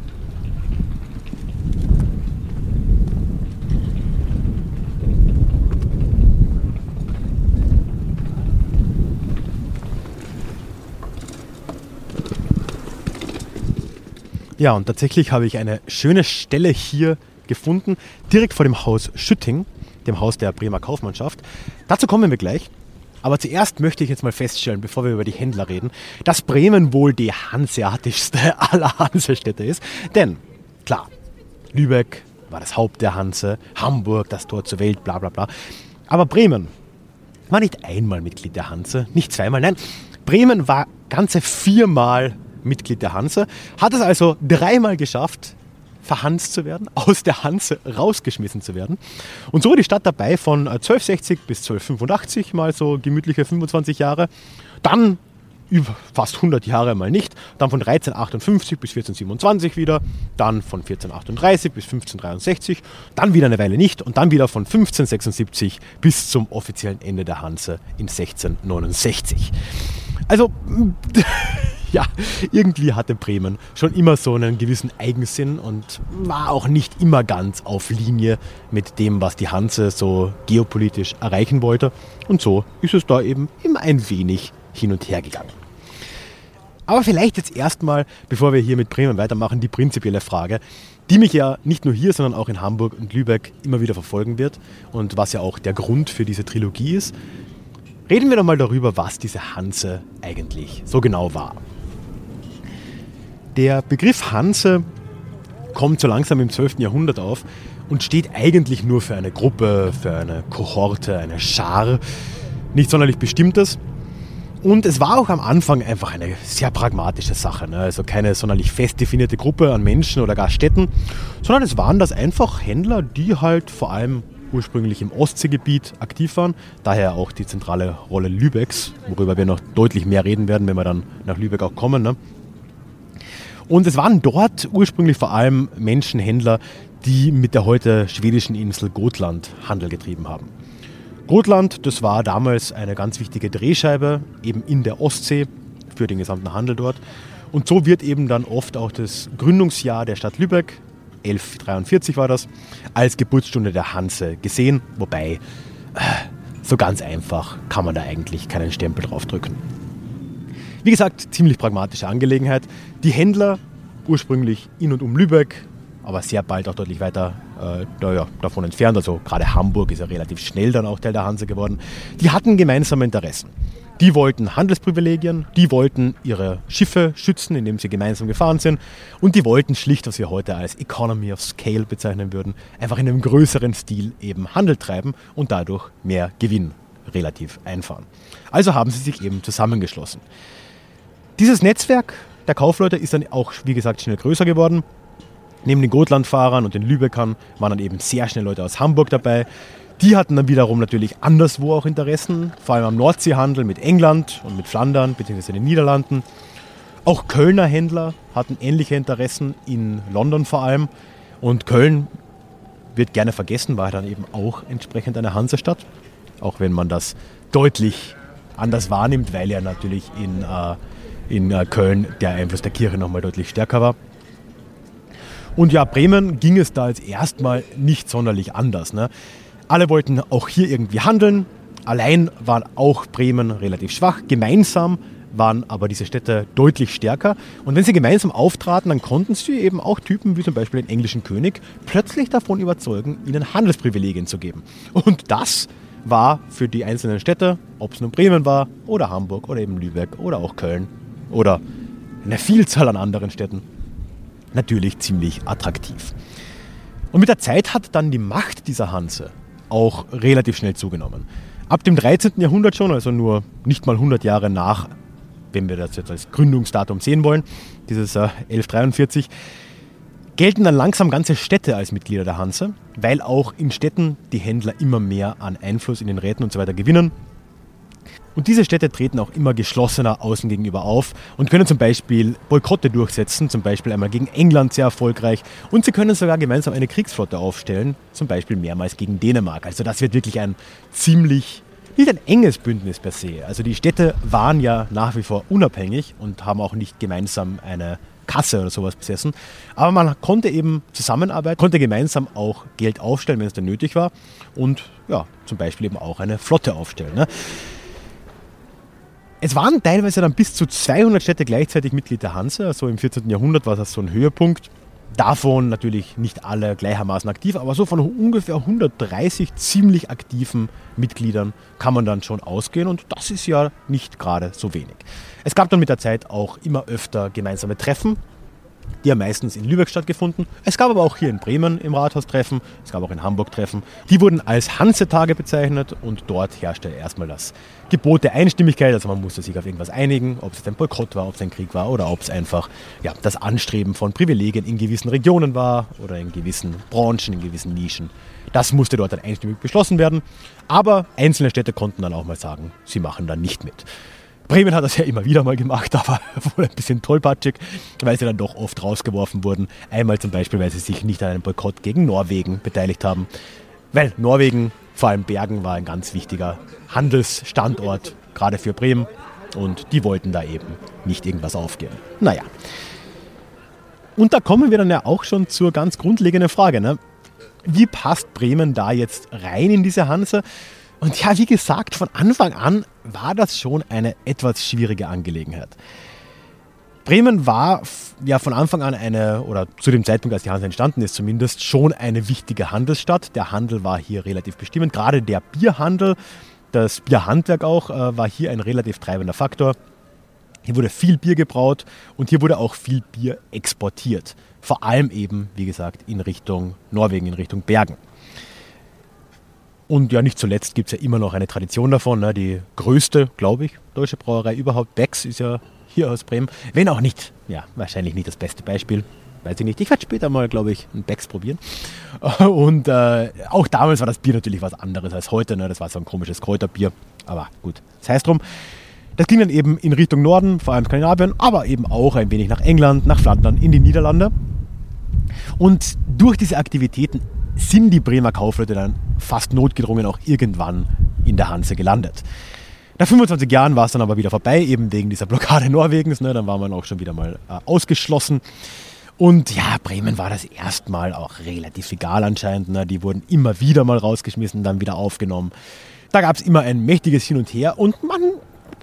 Ja, und tatsächlich habe ich eine schöne Stelle hier gefunden, direkt vor dem Haus Schütting, dem Haus der Bremer Kaufmannschaft. Dazu kommen wir gleich. Aber zuerst möchte ich jetzt mal feststellen, bevor wir über die Händler reden, dass Bremen wohl die hanseatischste *laughs* aller Hansestädte ist. Denn, klar, Lübeck war das Haupt der Hanse, Hamburg das Tor zur Welt, bla bla bla. Aber Bremen war nicht einmal Mitglied der Hanse, nicht zweimal, nein. Bremen war ganze viermal Mitglied der Hanse, hat es also dreimal geschafft, verhanst zu werden, *laughs* aus der Hanse rausgeschmissen zu werden. Und so war die Stadt dabei von 1260 äh, bis 1285, mal so gemütliche 25 Jahre. Dann über fast 100 Jahre mal nicht, dann von 1358 bis 1427 wieder, dann von 1438 bis 1563, dann wieder eine Weile nicht und dann wieder von 1576 bis zum offiziellen Ende der Hanse in 1669. Also *laughs* *laughs* ja, irgendwie hatte Bremen schon immer so einen gewissen Eigensinn und war auch nicht immer ganz auf Linie mit dem, was die Hanse so geopolitisch erreichen wollte. Und so ist es da eben immer ein wenig hin und her gegangen. Aber vielleicht jetzt erstmal, bevor wir hier mit Bremen weitermachen, die prinzipielle Frage, die mich ja nicht nur hier, sondern auch in Hamburg und Lübeck immer wieder verfolgen wird und was ja auch der Grund für diese Trilogie ist. Reden wir doch mal darüber, was diese Hanse eigentlich so genau war. Der Begriff Hanse kommt so langsam im 12. Jahrhundert auf und steht eigentlich nur für eine Gruppe, für eine Kohorte, eine Schar, nicht sonderlich Bestimmtes. Und es war auch am Anfang einfach eine sehr pragmatische Sache. Ne? Also keine sonderlich fest definierte Gruppe an Menschen oder gar Städten, sondern es waren das einfach Händler, die halt vor allem ursprünglich im Ostseegebiet aktiv waren. Daher auch die zentrale Rolle Lübecks, worüber wir noch deutlich mehr reden werden, wenn wir dann nach Lübeck auch kommen. Ne? Und es waren dort ursprünglich vor allem Menschenhändler, die mit der heute schwedischen Insel Gotland Handel getrieben haben. Gotland, das war damals eine ganz wichtige Drehscheibe, eben in der Ostsee für den gesamten Handel dort. Und so wird eben dann oft auch das Gründungsjahr der Stadt Lübeck, 1143 war das, als Geburtsstunde der Hanse gesehen. Wobei, äh, so ganz einfach kann man da eigentlich keinen Stempel draufdrücken. Wie gesagt, ziemlich pragmatische Angelegenheit. Die Händler, ursprünglich in und um Lübeck, aber sehr bald auch deutlich weiter äh, naja, davon entfernt, also gerade Hamburg ist ja relativ schnell dann auch Teil der Hanse geworden, die hatten gemeinsame Interessen. Die wollten Handelsprivilegien, die wollten ihre Schiffe schützen, indem sie gemeinsam gefahren sind und die wollten schlicht, was wir heute als Economy of Scale bezeichnen würden, einfach in einem größeren Stil eben Handel treiben und dadurch mehr Gewinn relativ einfahren. Also haben sie sich eben zusammengeschlossen. Dieses Netzwerk der Kaufleute ist dann auch, wie gesagt, schnell größer geworden. Neben den Gotlandfahrern und den Lübeckern waren dann eben sehr schnell Leute aus Hamburg dabei. Die hatten dann wiederum natürlich anderswo auch Interessen, vor allem am Nordseehandel mit England und mit Flandern bzw. den Niederlanden. Auch Kölner Händler hatten ähnliche Interessen in London vor allem. Und Köln wird gerne vergessen, war dann eben auch entsprechend eine Hansestadt, auch wenn man das deutlich anders wahrnimmt, weil er natürlich in äh, in äh, Köln der Einfluss der Kirche nochmal deutlich stärker war. Und ja, Bremen ging es da jetzt erstmal nicht sonderlich anders. Ne? Alle wollten auch hier irgendwie handeln. Allein war auch Bremen relativ schwach. Gemeinsam waren aber diese Städte deutlich stärker. Und wenn sie gemeinsam auftraten, dann konnten sie eben auch Typen wie zum Beispiel den englischen König plötzlich davon überzeugen, ihnen Handelsprivilegien zu geben. Und das war für die einzelnen Städte, ob es nun Bremen war oder Hamburg oder eben Lübeck oder auch Köln oder eine Vielzahl an anderen Städten, natürlich ziemlich attraktiv. Und mit der Zeit hat dann die Macht dieser Hanse auch relativ schnell zugenommen. Ab dem 13. Jahrhundert schon, also nur nicht mal 100 Jahre nach, wenn wir das jetzt als Gründungsdatum sehen wollen, dieses äh, 1143, gelten dann langsam ganze Städte als Mitglieder der Hanse, weil auch in Städten die Händler immer mehr an Einfluss in den Räten und so weiter gewinnen und diese Städte treten auch immer geschlossener außen gegenüber auf und können zum Beispiel Boykotte durchsetzen, zum Beispiel einmal gegen England sehr erfolgreich. Und sie können sogar gemeinsam eine Kriegsflotte aufstellen, zum Beispiel mehrmals gegen Dänemark. Also das wird wirklich ein ziemlich, nicht ein enges Bündnis per se. Also die Städte waren ja nach wie vor unabhängig und haben auch nicht gemeinsam eine Kasse oder sowas besessen. Aber man konnte eben zusammenarbeiten, konnte gemeinsam auch Geld aufstellen, wenn es dann nötig war. Und ja, zum Beispiel eben auch eine Flotte aufstellen. Ne? Es waren teilweise dann bis zu 200 Städte gleichzeitig Mitglied der Hanse. Also im 14. Jahrhundert war das so ein Höhepunkt. Davon natürlich nicht alle gleichermaßen aktiv, aber so von ungefähr 130 ziemlich aktiven Mitgliedern kann man dann schon ausgehen und das ist ja nicht gerade so wenig. Es gab dann mit der Zeit auch immer öfter gemeinsame Treffen, die haben meistens in Lübeck stattgefunden. Es gab aber auch hier in Bremen im Rathaus Treffen, es gab auch in Hamburg Treffen. Die wurden als Hansetage bezeichnet und dort herrschte erstmal das Gebot der Einstimmigkeit. Also man musste sich auf irgendwas einigen, ob es ein Boykott war, ob es ein Krieg war oder ob es einfach ja, das Anstreben von Privilegien in gewissen Regionen war oder in gewissen Branchen, in gewissen Nischen. Das musste dort dann einstimmig beschlossen werden. Aber einzelne Städte konnten dann auch mal sagen, sie machen da nicht mit. Bremen hat das ja immer wieder mal gemacht, *laughs* aber wohl ein bisschen tollpatschig, weil sie dann doch oft rausgeworfen wurden. Einmal zum Beispiel, weil sie sich nicht an einem Boykott gegen Norwegen beteiligt haben. Weil Norwegen, vor allem Bergen, war ein ganz wichtiger Handelsstandort, gerade für Bremen. Und die wollten da eben nicht irgendwas aufgeben. Naja. Und da kommen wir dann ja auch schon zur ganz grundlegenden Frage. Ne? Wie passt Bremen da jetzt rein in diese Hanse? Und ja, wie gesagt, von Anfang an war das schon eine etwas schwierige Angelegenheit. Bremen war ja von Anfang an eine, oder zu dem Zeitpunkt, als die Hanse entstanden ist zumindest, schon eine wichtige Handelsstadt. Der Handel war hier relativ bestimmend. Gerade der Bierhandel, das Bierhandwerk auch, äh, war hier ein relativ treibender Faktor. Hier wurde viel Bier gebraut und hier wurde auch viel Bier exportiert. Vor allem eben, wie gesagt, in Richtung Norwegen, in Richtung Bergen. Und ja, nicht zuletzt gibt es ja immer noch eine Tradition davon. Ne? Die größte, glaube ich, deutsche Brauerei überhaupt, Becks, ist ja hier aus Bremen. Wenn auch nicht, ja, wahrscheinlich nicht das beste Beispiel. Weiß ich nicht. Ich werde später mal, glaube ich, ein Becks probieren. *laughs* Und äh, auch damals war das Bier natürlich was anderes als heute. Ne? Das war so ein komisches Kräuterbier. Aber gut, das heißt drum. Das ging dann eben in Richtung Norden, vor allem Skandinavien, aber eben auch ein wenig nach England, nach Flandern, in die Niederlande. Und durch diese Aktivitäten sind die Bremer Kaufleute dann fast notgedrungen auch irgendwann in der Hanse gelandet. Nach 25 Jahren war es dann aber wieder vorbei, eben wegen dieser Blockade Norwegens. Ne, dann war man auch schon wieder mal äh, ausgeschlossen. Und ja, Bremen war das erstmal auch relativ egal anscheinend. Ne? Die wurden immer wieder mal rausgeschmissen, dann wieder aufgenommen. Da gab es immer ein mächtiges Hin und Her und man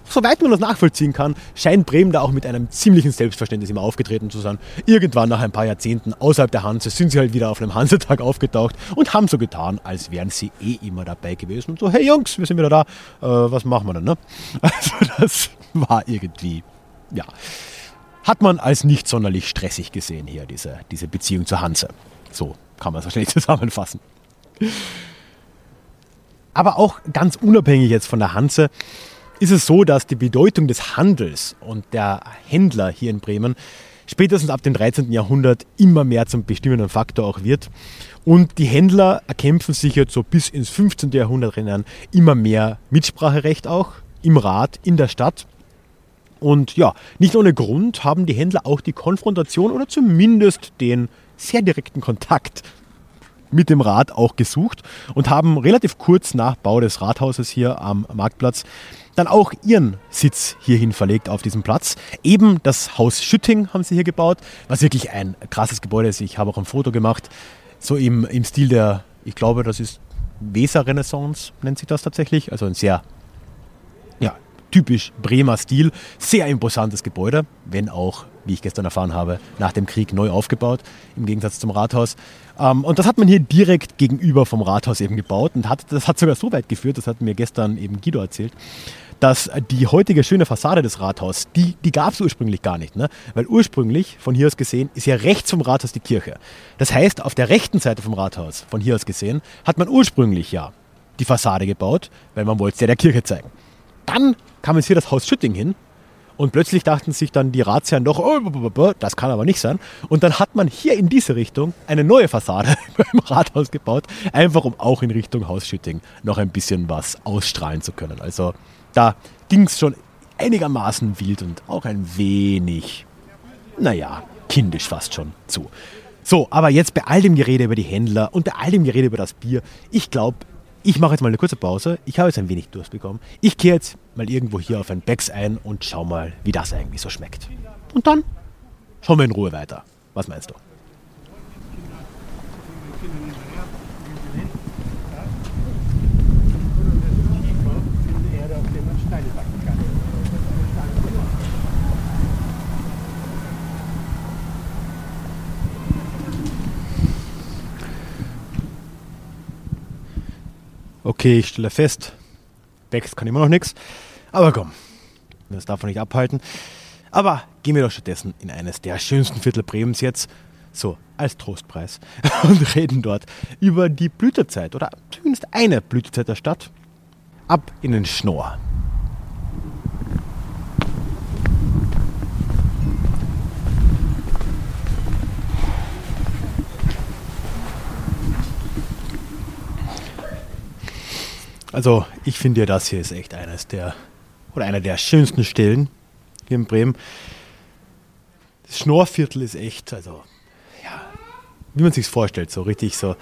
soweit man das nachvollziehen kann, scheint Bremen da auch mit einem ziemlichen Selbstverständnis immer aufgetreten zu sein. Irgendwann nach ein paar Jahrzehnten außerhalb der Hanse sind sie halt wieder auf einem *laughs* Hansetag aufgetaucht und haben so getan, als wären sie eh immer dabei gewesen. Und so, hey Jungs, wir sind wieder da, äh, was machen wir denn? Ne? *laughs* Also das war irgendwie, ja, hat man als nicht sonderlich stressig gesehen hier, diese, diese Beziehung zur Hanse. So kann man es *laughs* wahrscheinlich zusammenfassen. Aber auch ganz unabhängig jetzt von der Hanse, ist es so, dass die Bedeutung des Handels und der Händler hier in Bremen spätestens ab dem 13. Jahrhundert immer mehr zum bestimmenden Faktor auch wird. Und die Händler erkämpfen sich jetzt so bis ins 15. Jahrhundert hinein immer mehr Mitspracherecht auch im Rat, in der Stadt. Und ja, nicht ohne Grund haben die Händler auch die Konfrontation oder zumindest den sehr direkten Kontakt mit dem Rat auch gesucht und haben relativ kurz nach Bau des Rathauses hier am Marktplatz dann auch ihren Sitz hierhin verlegt auf diesem Platz. Eben das Haus Schütting haben sie hier gebaut, was wirklich ein krasses Gebäude ist. Ich habe auch ein Foto gemacht, so im, im Stil der, ich glaube, das ist Weser-Renaissance, nennt sich das tatsächlich. Also ein sehr, ja, typisch Bremer Stil. Sehr imposantes Gebäude, wenn auch, wie ich gestern erfahren habe, nach dem Krieg neu aufgebaut, im Gegensatz zum Rathaus. Ähm, und das hat man hier direkt gegenüber vom Rathaus eben gebaut und hat, das hat sogar so weit geführt, das hat mir gestern eben Guido erzählt, dass die heutige schöne Fassade des Rathaus, die, die gab es ursprünglich gar nicht. Ne? Weil ursprünglich, von hier aus gesehen, ist ja rechts vom Rathaus die Kirche. Das heißt, auf der rechten Seite vom Rathaus, von hier aus gesehen, hat man ursprünglich ja die Fassade gebaut, weil man wollte es ja der Kirche zeigen. Dann kam jetzt hier das Haus Schütting hin und plötzlich dachten sich dann die Ratsherren doch, oh, das kann aber nicht sein. Und dann hat man hier in diese Richtung eine neue Fassade *laughs* beim Rathaus gebaut, einfach um auch in Richtung Haus Schütting noch ein bisschen was ausstrahlen zu können. Also da ging es schon einigermaßen wild und auch ein wenig, naja, kindisch fast schon zu. So, aber jetzt bei all dem Gerede über die Händler und bei all dem Gerede über das Bier, ich glaube, ich mache jetzt mal eine kurze Pause. Ich habe jetzt ein wenig Durst bekommen. Ich gehe jetzt mal irgendwo hier auf ein Becks ein und schau mal, wie das eigentlich so schmeckt. Und dann schauen wir in Ruhe weiter. Was meinst du? Okay, ich stelle fest, Becks kann immer noch nichts. Aber komm, das darf man nicht abhalten. Aber gehen wir doch stattdessen in eines der schönsten Viertel Bremens jetzt, so als Trostpreis, *laughs* und reden dort über die Blütezeit oder zumindest eine Blütezeit der Stadt. Ab in den Schnorr. Also ich finde ja, das hier ist echt eines der, oder einer der schönsten Stellen hier in Bremen. Das Schnorrviertel ist echt, also ja, wie man sich vorstellt, so richtig so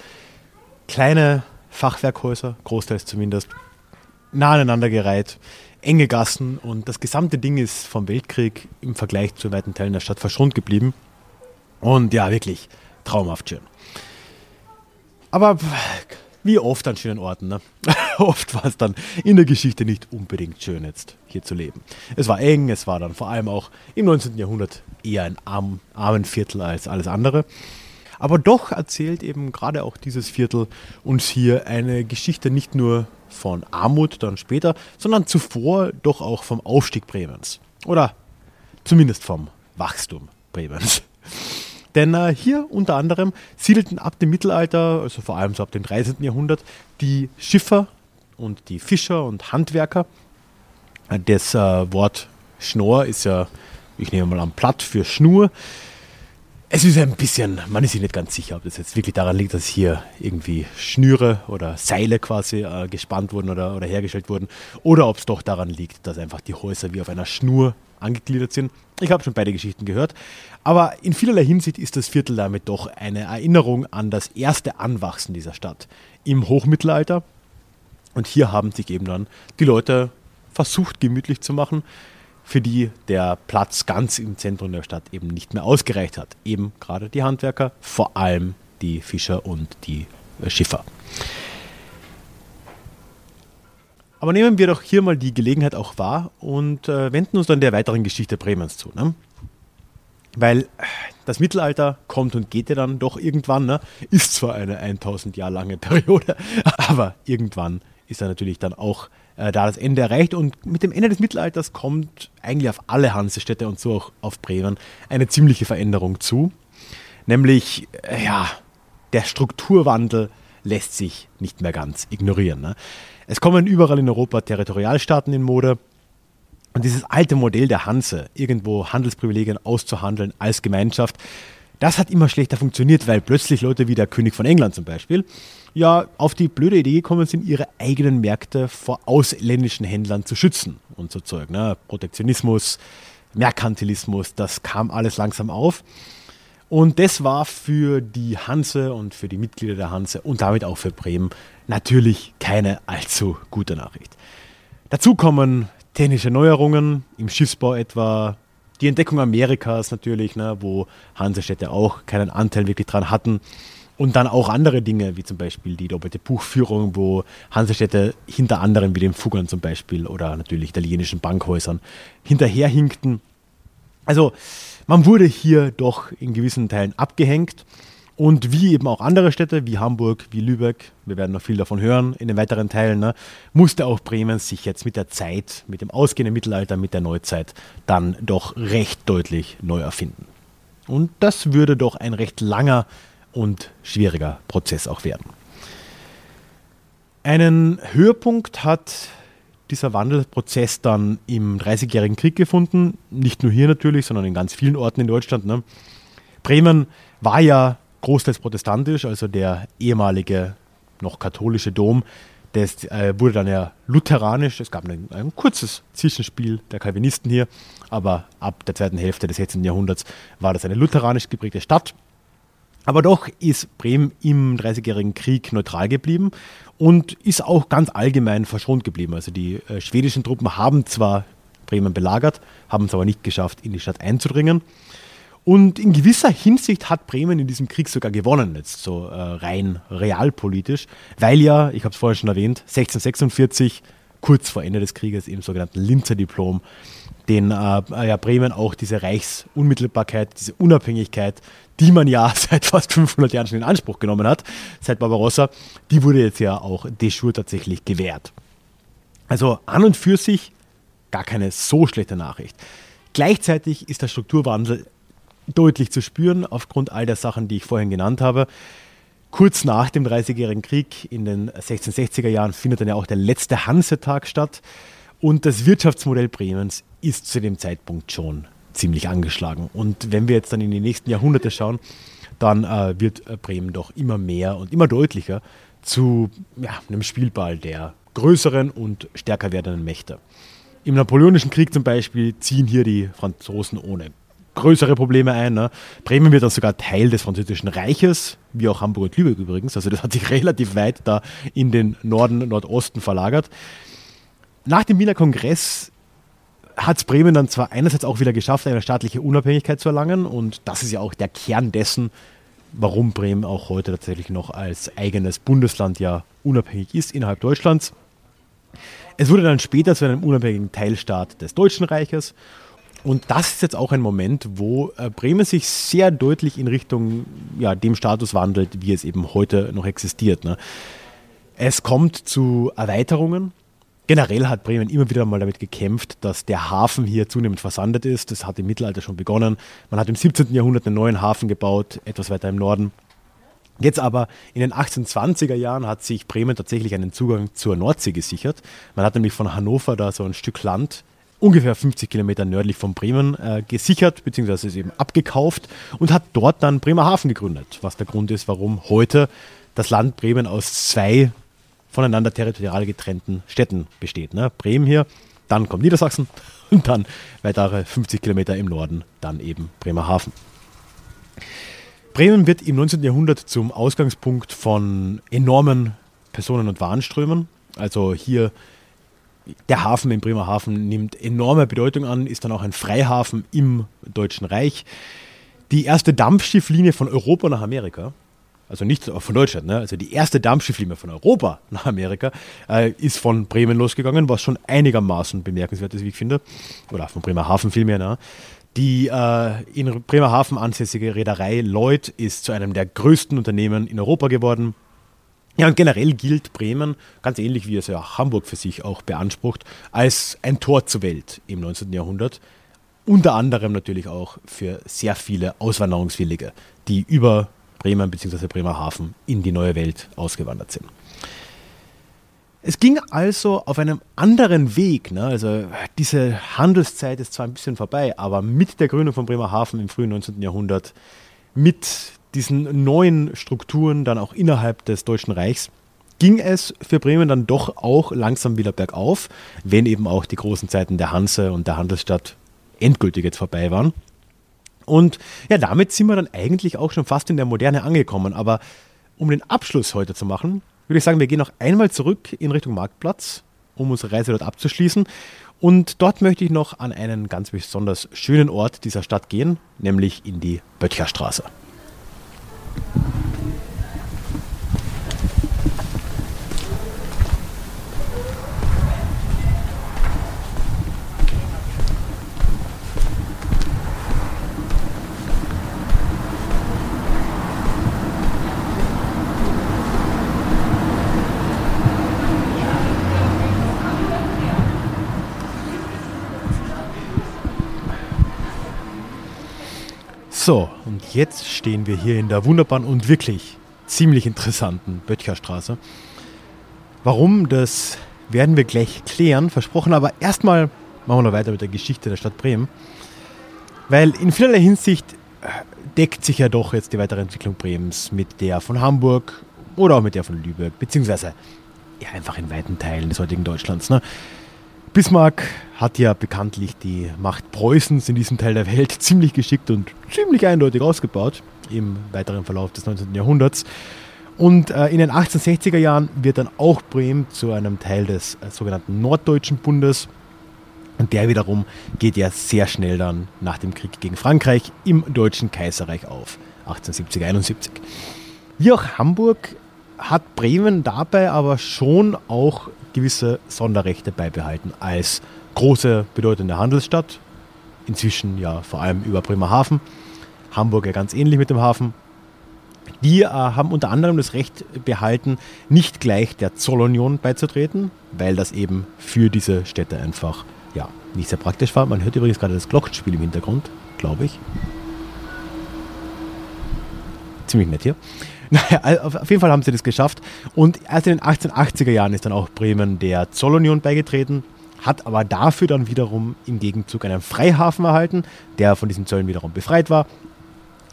kleine Fachwerkhäuser, großteils zumindest, nah aneinander gereiht, enge Gassen und das gesamte Ding ist vom Weltkrieg im Vergleich zu weiten Teilen der Stadt verschont geblieben. Und ja, wirklich traumhaft schön. Aber wie oft an schönen Orten. Ne? *laughs* oft war es dann in der Geschichte nicht unbedingt schön, jetzt hier zu leben. Es war eng, es war dann vor allem auch im 19. Jahrhundert eher ein arm, armen Viertel als alles andere. Aber doch erzählt eben gerade auch dieses Viertel uns hier eine Geschichte nicht nur von Armut dann später, sondern zuvor doch auch vom Aufstieg Bremens. Oder zumindest vom Wachstum Bremens. Denn äh, hier unter anderem siedelten ab dem Mittelalter, also vor allem so ab dem 13. Jahrhundert, die Schiffer und die Fischer und Handwerker. Äh, das äh, Wort Schnorr ist ja, ich nehme mal an, platt für Schnur. Es ist ein bisschen, man ist sich nicht ganz sicher, ob das jetzt wirklich daran liegt, dass hier irgendwie Schnüre oder Seile quasi äh, gespannt wurden oder, oder hergestellt wurden, oder ob es doch daran liegt, dass einfach die Häuser wie auf einer Schnur angegliedert sind. Ich habe schon beide Geschichten gehört. Aber in vielerlei Hinsicht ist das Viertel damit doch eine Erinnerung an das erste Anwachsen dieser Stadt im Hochmittelalter. Und hier haben sich eben dann die Leute versucht, gemütlich zu machen, für die der Platz ganz im Zentrum der Stadt eben nicht mehr ausgereicht hat. Eben gerade die Handwerker, vor allem die Fischer und die Schiffer. Aber nehmen wir doch hier mal die Gelegenheit auch wahr und äh, wenden uns dann der weiteren Geschichte Bremens zu. Ne? Weil das Mittelalter kommt und geht ja dann doch irgendwann, ne? ist zwar eine 1000 Jahre lange *laughs* Periode, aber irgendwann ist da natürlich dann auch äh, da das Ende erreicht und mit dem Ende des Mittelalters kommt eigentlich auf alle Hansestädte und so auch auf Bremen eine ziemliche Veränderung zu. Nämlich, äh, ja, der Strukturwandel lässt sich nicht mehr ganz ignorieren. Ne? Es kommen überall in Europa Territorialstaaten in Mode. Und dieses alte Modell der Hanse, irgendwo Handelsprivilegien auszuhandeln als Gemeinschaft, das hat immer schlechter funktioniert, weil plötzlich Leute wie der König von England zum Beispiel ja auf die blöde Idee gekommen sind, ihre eigenen Märkte vor ausländischen Händlern zu schützen und so Zeug. Ne? Protektionismus, Merkantilismus, das kam alles langsam auf. Und das war für die Hanse und für die Mitglieder der Hanse und damit auch für Bremen natürlich keine allzu gute Nachricht. Dazu kommen technische Neuerungen im Schiffsbau etwa, die Entdeckung Amerikas natürlich, ne, wo Hansestädte auch keinen Anteil wirklich dran hatten. Und dann auch andere Dinge, wie zum Beispiel die doppelte Buchführung, wo Hansestädte hinter anderen wie dem Fuggern zum Beispiel oder natürlich italienischen Bankhäusern hinterherhinkten. Also man wurde hier doch in gewissen Teilen abgehängt. Und wie eben auch andere Städte, wie Hamburg, wie Lübeck, wir werden noch viel davon hören in den weiteren Teilen, ne, musste auch Bremen sich jetzt mit der Zeit, mit dem ausgehenden Mittelalter, mit der Neuzeit dann doch recht deutlich neu erfinden. Und das würde doch ein recht langer und schwieriger Prozess auch werden. Einen Höhepunkt hat dieser Wandelprozess dann im Dreißigjährigen Krieg gefunden. Nicht nur hier natürlich, sondern in ganz vielen Orten in Deutschland. Ne? Bremen war ja großteils protestantisch, also der ehemalige noch katholische Dom, das äh, wurde dann ja lutheranisch. Es gab ein, ein, kurzes Zwischenspiel der Calvinisten hier, aber ab der zweiten Hälfte des 16. Jahrhunderts war das eine lutheranisch geprägte Stadt. Aber doch ist Bremen im Dreißigjährigen Krieg neutral geblieben und ist auch ganz allgemein verschont geblieben. Also die äh, schwedischen Truppen haben zwar Bremen belagert, haben es aber nicht geschafft, in die Stadt einzudringen. Und in gewisser Hinsicht hat Bremen in diesem Krieg sogar gewonnen, jetzt so äh, rein realpolitisch, weil ja, ich habe es vorher schon erwähnt, 1646, kurz vor Ende des Krieges, im sogenannten Linzer Diplom, den äh, ja, Bremen auch diese Reichsunmittelbarkeit, diese Unabhängigkeit, die man ja *laughs* seit fast 500 Jahren schon in Anspruch genommen hat, seit Barbarossa, die wurde jetzt ja auch de jure tatsächlich gewährt. Also an und für sich gar keine so schlechte Nachricht. Gleichzeitig ist der Strukturwandel deutlich zu spüren aufgrund all der Sachen, die ich vorhin genannt habe. Kurz nach dem Dreißigjährigen Krieg in den 1660er Jahren findet dann ja auch der letzte Hansetag statt. Und das Wirtschaftsmodell Bremens ist zu dem Zeitpunkt schon ziemlich angeschlagen. Und wenn wir jetzt dann in die nächsten Jahrhunderte schauen, dann äh, wird äh, Bremen doch immer mehr und immer deutlicher zu ja, einem Spielball der größeren und stärker werdenden Mächte. Im Napoleonischen Krieg zum Beispiel ziehen hier die Franzosen ohne größere Probleme ein. Ne? Bremen wird dann sogar Teil des Französischen Reiches, wie auch Hamburg und Lübeck übrigens. Also das hat sich *laughs* relativ weit da in den Norden, Nordosten verlagert. Nach dem Wiener Kongress hat es Bremen dann zwar einerseits auch wieder geschafft, eine staatliche Unabhängigkeit zu erlangen und das ist ja auch der Kern dessen, warum Bremen auch heute tatsächlich noch als eigenes Bundesland ja unabhängig ist innerhalb Deutschlands. Es wurde dann später zu einem unabhängigen Teilstaat des Deutschen Reiches und das ist jetzt auch ein Moment, wo äh, Bremen sich sehr deutlich in Richtung ja, dem Status wandelt, wie es eben heute noch existiert. Ne? Es kommt zu Erweiterungen, Generell hat Bremen immer wieder mal damit gekämpft, dass der Hafen hier zunehmend versandet ist. Das hat im Mittelalter schon begonnen. Man hat im 17. Jahrhundert einen neuen Hafen gebaut, etwas weiter im Norden. Jetzt aber in den 1820er Jahren hat sich Bremen tatsächlich einen Zugang zur Nordsee gesichert. Man hat nämlich von Hannover da so ein Stück Land ungefähr 50 Kilometer nördlich von Bremen äh, gesichert bzw. eben abgekauft und hat dort dann Bremerhaven gegründet, was der Grund ist, warum heute das Land Bremen aus zwei voneinander territorial getrennten Städten besteht. Ne? Bremen hier, dann kommt Niedersachsen *laughs* und dann weitere 50 Kilometer im Norden, dann eben Bremerhaven. Bremen wird im 19. Jahrhundert zum Ausgangspunkt von enormen Personen- und Warenströmen. Also hier der Hafen in Bremerhaven nimmt enorme Bedeutung an, ist dann auch ein Freihafen im Deutschen Reich. Die erste Dampfschifflinie von Europa nach Amerika also nicht von Deutschland, ne? also die erste Dampfschifflinie von Europa nach Amerika äh, ist von Bremen losgegangen, was schon einigermaßen bemerkenswert ist, wie ich finde, oder von Bremerhaven vielmehr. Ne? Die äh, in Bremerhaven ansässige Reederei Lloyd ist zu einem der größten Unternehmen in Europa geworden. Ja, und generell gilt Bremen, ganz ähnlich wie es ja Hamburg für sich auch beansprucht, als ein Tor zur Welt im 19. Jahrhundert. Unter anderem natürlich auch für sehr viele Auswanderungswillige, die über Bremen bzw. Bremerhaven in die neue Welt ausgewandert sind. Es ging also auf einem anderen Weg. Ne? Also diese Handelszeit ist zwar ein bisschen vorbei, aber mit der Gründung von Bremerhaven im frühen 19. Jahrhundert, mit diesen neuen Strukturen dann auch innerhalb des Deutschen Reichs, ging es für Bremen dann doch auch langsam wieder bergauf, wenn eben auch die großen Zeiten der Hanse und der Handelsstadt endgültig jetzt vorbei waren. Und ja, damit sind wir dann eigentlich auch schon fast in der Moderne angekommen. Aber um den Abschluss heute zu machen, würde ich sagen, wir gehen noch einmal zurück in Richtung Marktplatz, um unsere Reise dort abzuschließen. Und dort möchte ich noch an einen ganz besonders schönen Ort dieser Stadt gehen, nämlich in die Böttcherstraße. So, und jetzt stehen wir hier in der wunderbaren und wirklich ziemlich interessanten Böttcherstraße. Warum, das werden wir gleich klären, versprochen, aber erstmal machen wir noch weiter mit der Geschichte der Stadt Bremen. Weil in vielerlei Hinsicht äh, deckt sich ja doch jetzt die weitere Entwicklung Bremens mit der von Hamburg oder auch mit der von Lübeck, beziehungsweise ja, einfach in weiten Teilen des heutigen Deutschlands. Ne? Bismarck hat ja bekanntlich die Macht Preußens in diesem Teil der Welt ziemlich geschickt und ziemlich eindeutig ausgebaut im weiteren Verlauf des 19. Jahrhunderts. Und äh, in den 1860er Jahren wird dann auch Bremen zu einem Teil des äh, sogenannten Norddeutschen Bundes. Und der wiederum geht ja sehr schnell dann nach dem Krieg gegen Frankreich im Deutschen Kaiserreich auf, 1870, 71. Wie auch Hamburg hat Bremen dabei aber schon auch gewisse Sonderrechte beibehalten als große, bedeutende Handelsstadt. Inzwischen ja vor allem über Bremerhaven. Hamburg ja ganz ähnlich mit dem Hafen. Die äh, haben unter anderem das Recht behalten, nicht gleich der Zollunion beizutreten, weil das eben für diese Städte einfach ja, nicht sehr praktisch war. Man hört übrigens gerade das Glockenspiel im Hintergrund, glaube ich. Ziemlich nett hier. Naja, auf jeden Fall haben sie das geschafft. Und erst in den 1880er Jahren ist dann auch Bremen der Zollunion beigetreten, hat aber dafür dann wiederum im Gegenzug einen Freihafen erhalten, der von diesen Zöllen wiederum befreit war.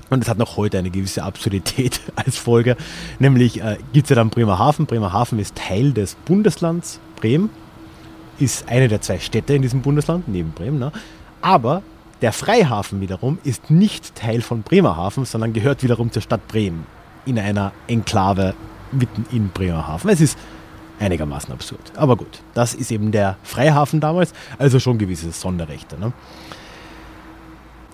Und das hat noch heute eine gewisse Absurdität *laughs* als Folge. Nämlich äh, gibt es ja dann Bremerhaven. Bremerhaven ist Teil des Bundeslands Bremen, ist eine der zwei Städte in diesem Bundesland, neben Bremen. Ne? Aber der Freihafen wiederum ist nicht Teil von Bremerhaven, sondern gehört wiederum zur Stadt Bremen in einer Enklave mitten in Bremerhaven. Es ist einigermaßen absurd. Aber gut, das ist eben der Freihafen damals, also schon gewisse Sonderrechte. Ne?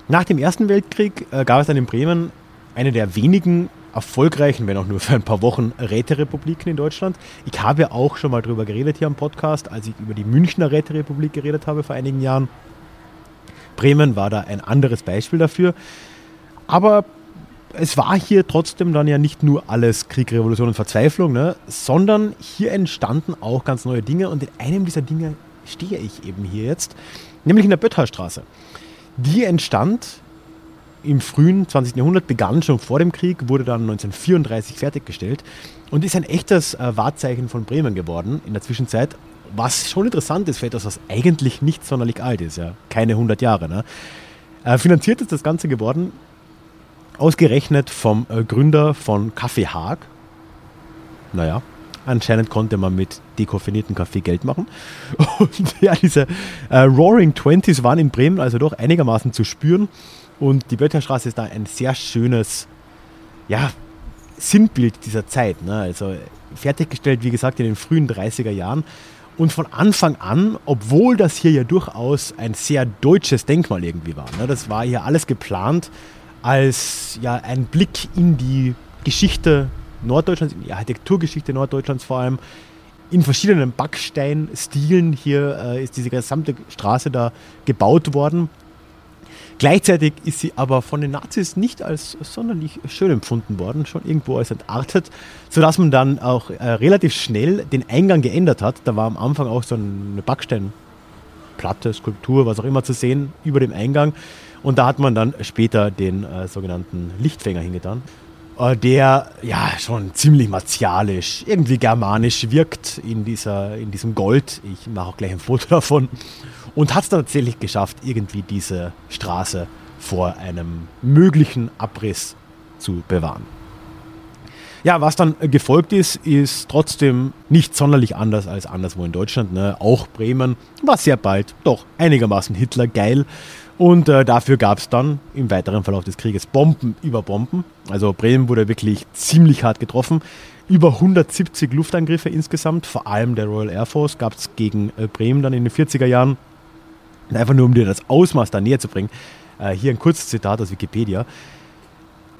Nach dem Ersten Weltkrieg äh, gab es dann in Bremen eine der wenigen erfolgreichen, wenn auch nur für ein paar Wochen, Räterepubliken in Deutschland. Ich habe auch schon mal darüber geredet hier am Podcast, als ich über die Münchner Räterepublik geredet habe vor einigen Jahren. Bremen war da ein anderes Beispiel dafür. Aber es war hier trotzdem dann ja nicht nur alles Krieg, Revolution und Verzweiflung, ne, sondern hier entstanden auch ganz neue Dinge und in einem dieser Dinge stehe ich eben hier jetzt, nämlich in der Böttcherstraße. Die entstand im frühen 20. Jahrhundert, begann schon vor dem Krieg, wurde dann 1934 fertiggestellt und ist ein echtes äh, Wahrzeichen von Bremen geworden in der Zwischenzeit, was schon interessant ist für etwas, was eigentlich nicht sonderlich alt ist, ja, keine 100 Jahre. Ne? Äh, finanziert ist das Ganze geworden Ausgerechnet vom äh, Gründer von Kaffee Haag. Naja, anscheinend konnte man mit dekoffinierten Kaffee Geld machen. *laughs* Und ja, diese äh, Roaring Twenties waren in Bremen also doch einigermaßen zu spüren. Und die Böttcherstraße ist da ein sehr schönes, ja, Sinnbild dieser Zeit. Ne? Also fertiggestellt, wie gesagt, in den frühen 30er Jahren. Und von Anfang an, obwohl das hier ja durchaus ein sehr deutsches Denkmal irgendwie war, ne? das war hier alles geplant als ja, ein Blick in die Geschichte Norddeutschlands, in die Architekturgeschichte Norddeutschlands vor allem. In verschiedenen Backsteinstilen hier äh, ist diese gesamte Straße da gebaut worden. Gleichzeitig ist sie aber von den Nazis nicht als sonderlich schön empfunden worden, schon irgendwo als entartet, sodass man dann auch äh, relativ schnell den Eingang geändert hat. Da war am Anfang auch so eine Backsteinplatte, Skulptur, was auch immer zu sehen über dem Eingang. Und da hat man dann später den äh, sogenannten Lichtfänger hingetan, äh, der ja schon ziemlich martialisch, irgendwie germanisch wirkt in, dieser, in diesem Gold. Ich mache auch gleich ein Foto *laughs* davon. Und hat es dann tatsächlich geschafft, irgendwie diese Straße vor einem möglichen Abriss zu bewahren. Ja, was dann gefolgt ist, ist trotzdem nicht sonderlich anders als anderswo in Deutschland. Ne? Auch Bremen war sehr bald doch einigermaßen Hitler geil und äh, dafür gab es dann im weiteren Verlauf des Krieges Bomben über Bomben. Also Bremen wurde wirklich ziemlich hart getroffen. Über 170 Luftangriffe insgesamt, vor allem der Royal Air Force, gab es gegen äh, Bremen dann in den 40er Jahren. einfach nur, um dir das Ausmaß da näher zu bringen. Äh, hier ein kurzes Zitat aus Wikipedia.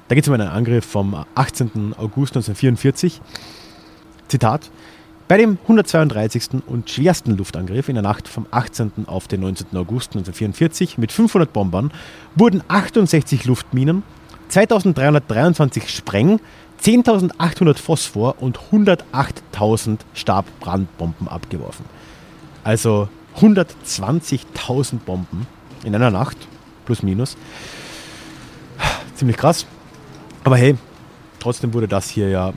Da geht es um einen Angriff vom 18. August 1944. Zitat. Bei dem 132. und schwersten Luftangriff in der Nacht vom 18. auf den 19. August 1944 mit 500 Bombern wurden 68 Luftminen, 2323 Spreng, 10.800 Phosphor und 108.000 Stabbrandbomben abgeworfen. Also 120.000 Bomben in einer Nacht, plus minus. ziemlich krass. Aber hey, trotzdem wurde das hier ja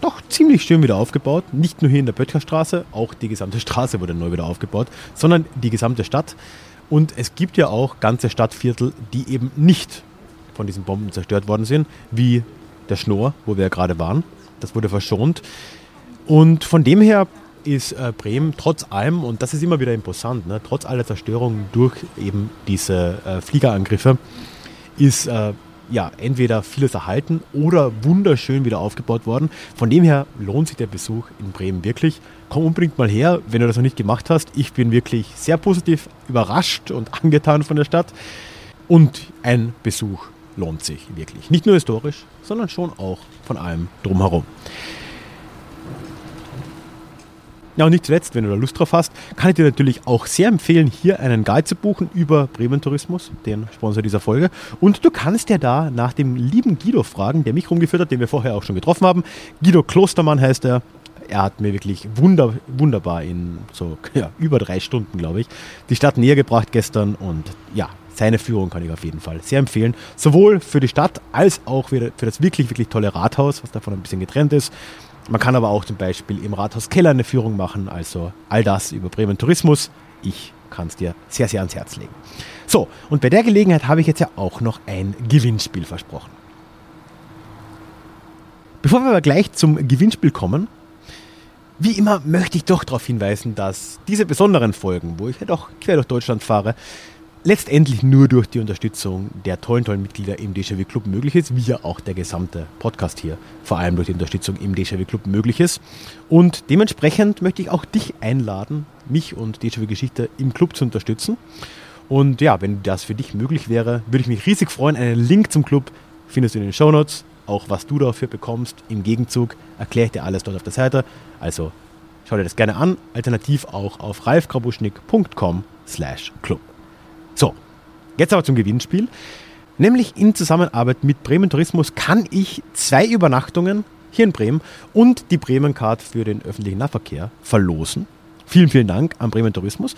doch ziemlich schön wieder aufgebaut. Nicht nur hier in der Böttcherstraße, auch die gesamte Straße wurde neu wieder aufgebaut, sondern die gesamte Stadt. Und es gibt ja auch ganze Stadtviertel, die eben nicht von diesen Bomben zerstört worden sind, wie der Schnorr, wo wir ja gerade waren. Das wurde verschont. Und von dem her ist äh, Bremen trotz allem, und das ist immer wieder imposant, ne, trotz aller Zerstörungen durch eben diese äh, Fliegerangriffe, ist äh, ja, entweder vieles erhalten oder wunderschön wieder aufgebaut worden. Von dem her lohnt sich der Besuch in Bremen wirklich. Komm unbedingt mal her, wenn du das noch nicht gemacht hast. Ich bin wirklich sehr positiv überrascht und *laughs* angetan von der Stadt. Und ein Besuch lohnt sich wirklich. Nicht nur historisch, sondern schon auch von allem drumherum. Ja, und nicht zuletzt, wenn du da Lust drauf hast, kann ich dir natürlich auch sehr empfehlen, hier einen Guide zu buchen über Bremen Tourismus, den Sponsor dieser Folge. Und du kannst ja da nach dem lieben Guido fragen, der mich rumgeführt hat, den wir vorher auch schon getroffen haben. Guido Klostermann heißt er. Er hat mir wirklich wunder, wunderbar in so *laughs* ja, über drei Stunden, glaube ich, die Stadt näher gebracht gestern. Und ja, seine Führung kann ich auf jeden Fall sehr empfehlen. Sowohl für die Stadt als auch für das wirklich, wirklich tolle Rathaus, was davon ein bisschen getrennt ist. Man kann aber auch zum Beispiel im Rathaus Keller eine Führung machen, also all das über Bremen Tourismus. Ich kann es dir sehr, sehr ans Herz legen. So, und bei der Gelegenheit habe ich jetzt ja auch noch ein Gewinnspiel versprochen. Bevor wir aber gleich zum Gewinnspiel kommen, wie immer möchte ich doch darauf hinweisen, dass diese besonderen Folgen, wo ich ja doch quer durch Deutschland fahre, letztendlich nur durch die Unterstützung der tollen, tollen Mitglieder im Déjà-vu Club möglich ist, wie ja auch der gesamte Podcast hier vor allem durch die Unterstützung im Déjà-vu Club möglich ist. Und dementsprechend möchte ich auch dich einladen, mich und Déjà-vu Geschichte im Club zu unterstützen. Und ja, wenn das für dich möglich wäre, würde ich mich riesig freuen. Einen Link zum Club findest du in den Show Notes. Auch was du dafür bekommst. Im Gegenzug erkläre ich dir alles dort auf der Seite. Also schau dir das gerne an. Alternativ auch auf ralfgrabuschnick.com slash club. So, jetzt aber zum Gewinnspiel. Nämlich in Zusammenarbeit mit Bremen Tourismus kann ich zwei Übernachtungen hier in Bremen und die Bremen Card für den öffentlichen Nahverkehr verlosen. Vielen, vielen Dank an Bremen Tourismus.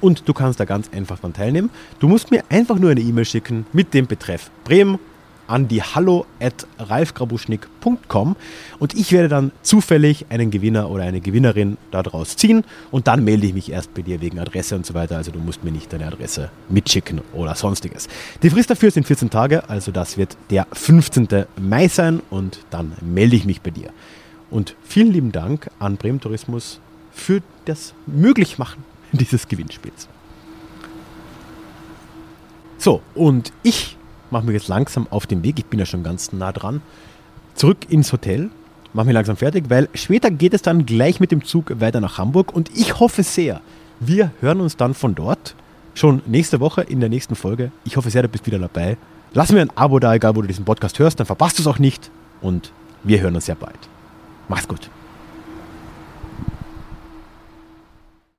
Und du kannst da ganz einfach dran teilnehmen. Du musst mir einfach nur eine E-Mail schicken mit dem Betreff Bremen an die hallo at ralfgrabuschnick.com und ich werde dann zufällig einen Gewinner oder eine Gewinnerin daraus ziehen und dann melde ich mich erst bei dir wegen Adresse und so weiter. Also du musst mir nicht deine Adresse mitschicken oder sonstiges. Die Frist dafür sind 14 Tage, also das wird der 15. Mai sein und dann melde ich mich bei dir. Und vielen lieben Dank an Bremen Tourismus für das Möglichmachen dieses Gewinnspiels. So, und ich mache mich jetzt langsam auf den Weg, ich bin ja schon ganz nah dran, zurück ins Hotel, mache mich langsam fertig, weil später geht es dann gleich mit dem Zug weiter nach Hamburg und ich hoffe sehr, wir hören uns dann von dort schon nächste Woche in der nächsten Folge. Ich hoffe sehr, du bist wieder dabei. Lass mir ein Abo da, egal wo du diesen Podcast hörst, dann verpasst du es auch nicht und wir hören uns sehr bald. Mach's gut.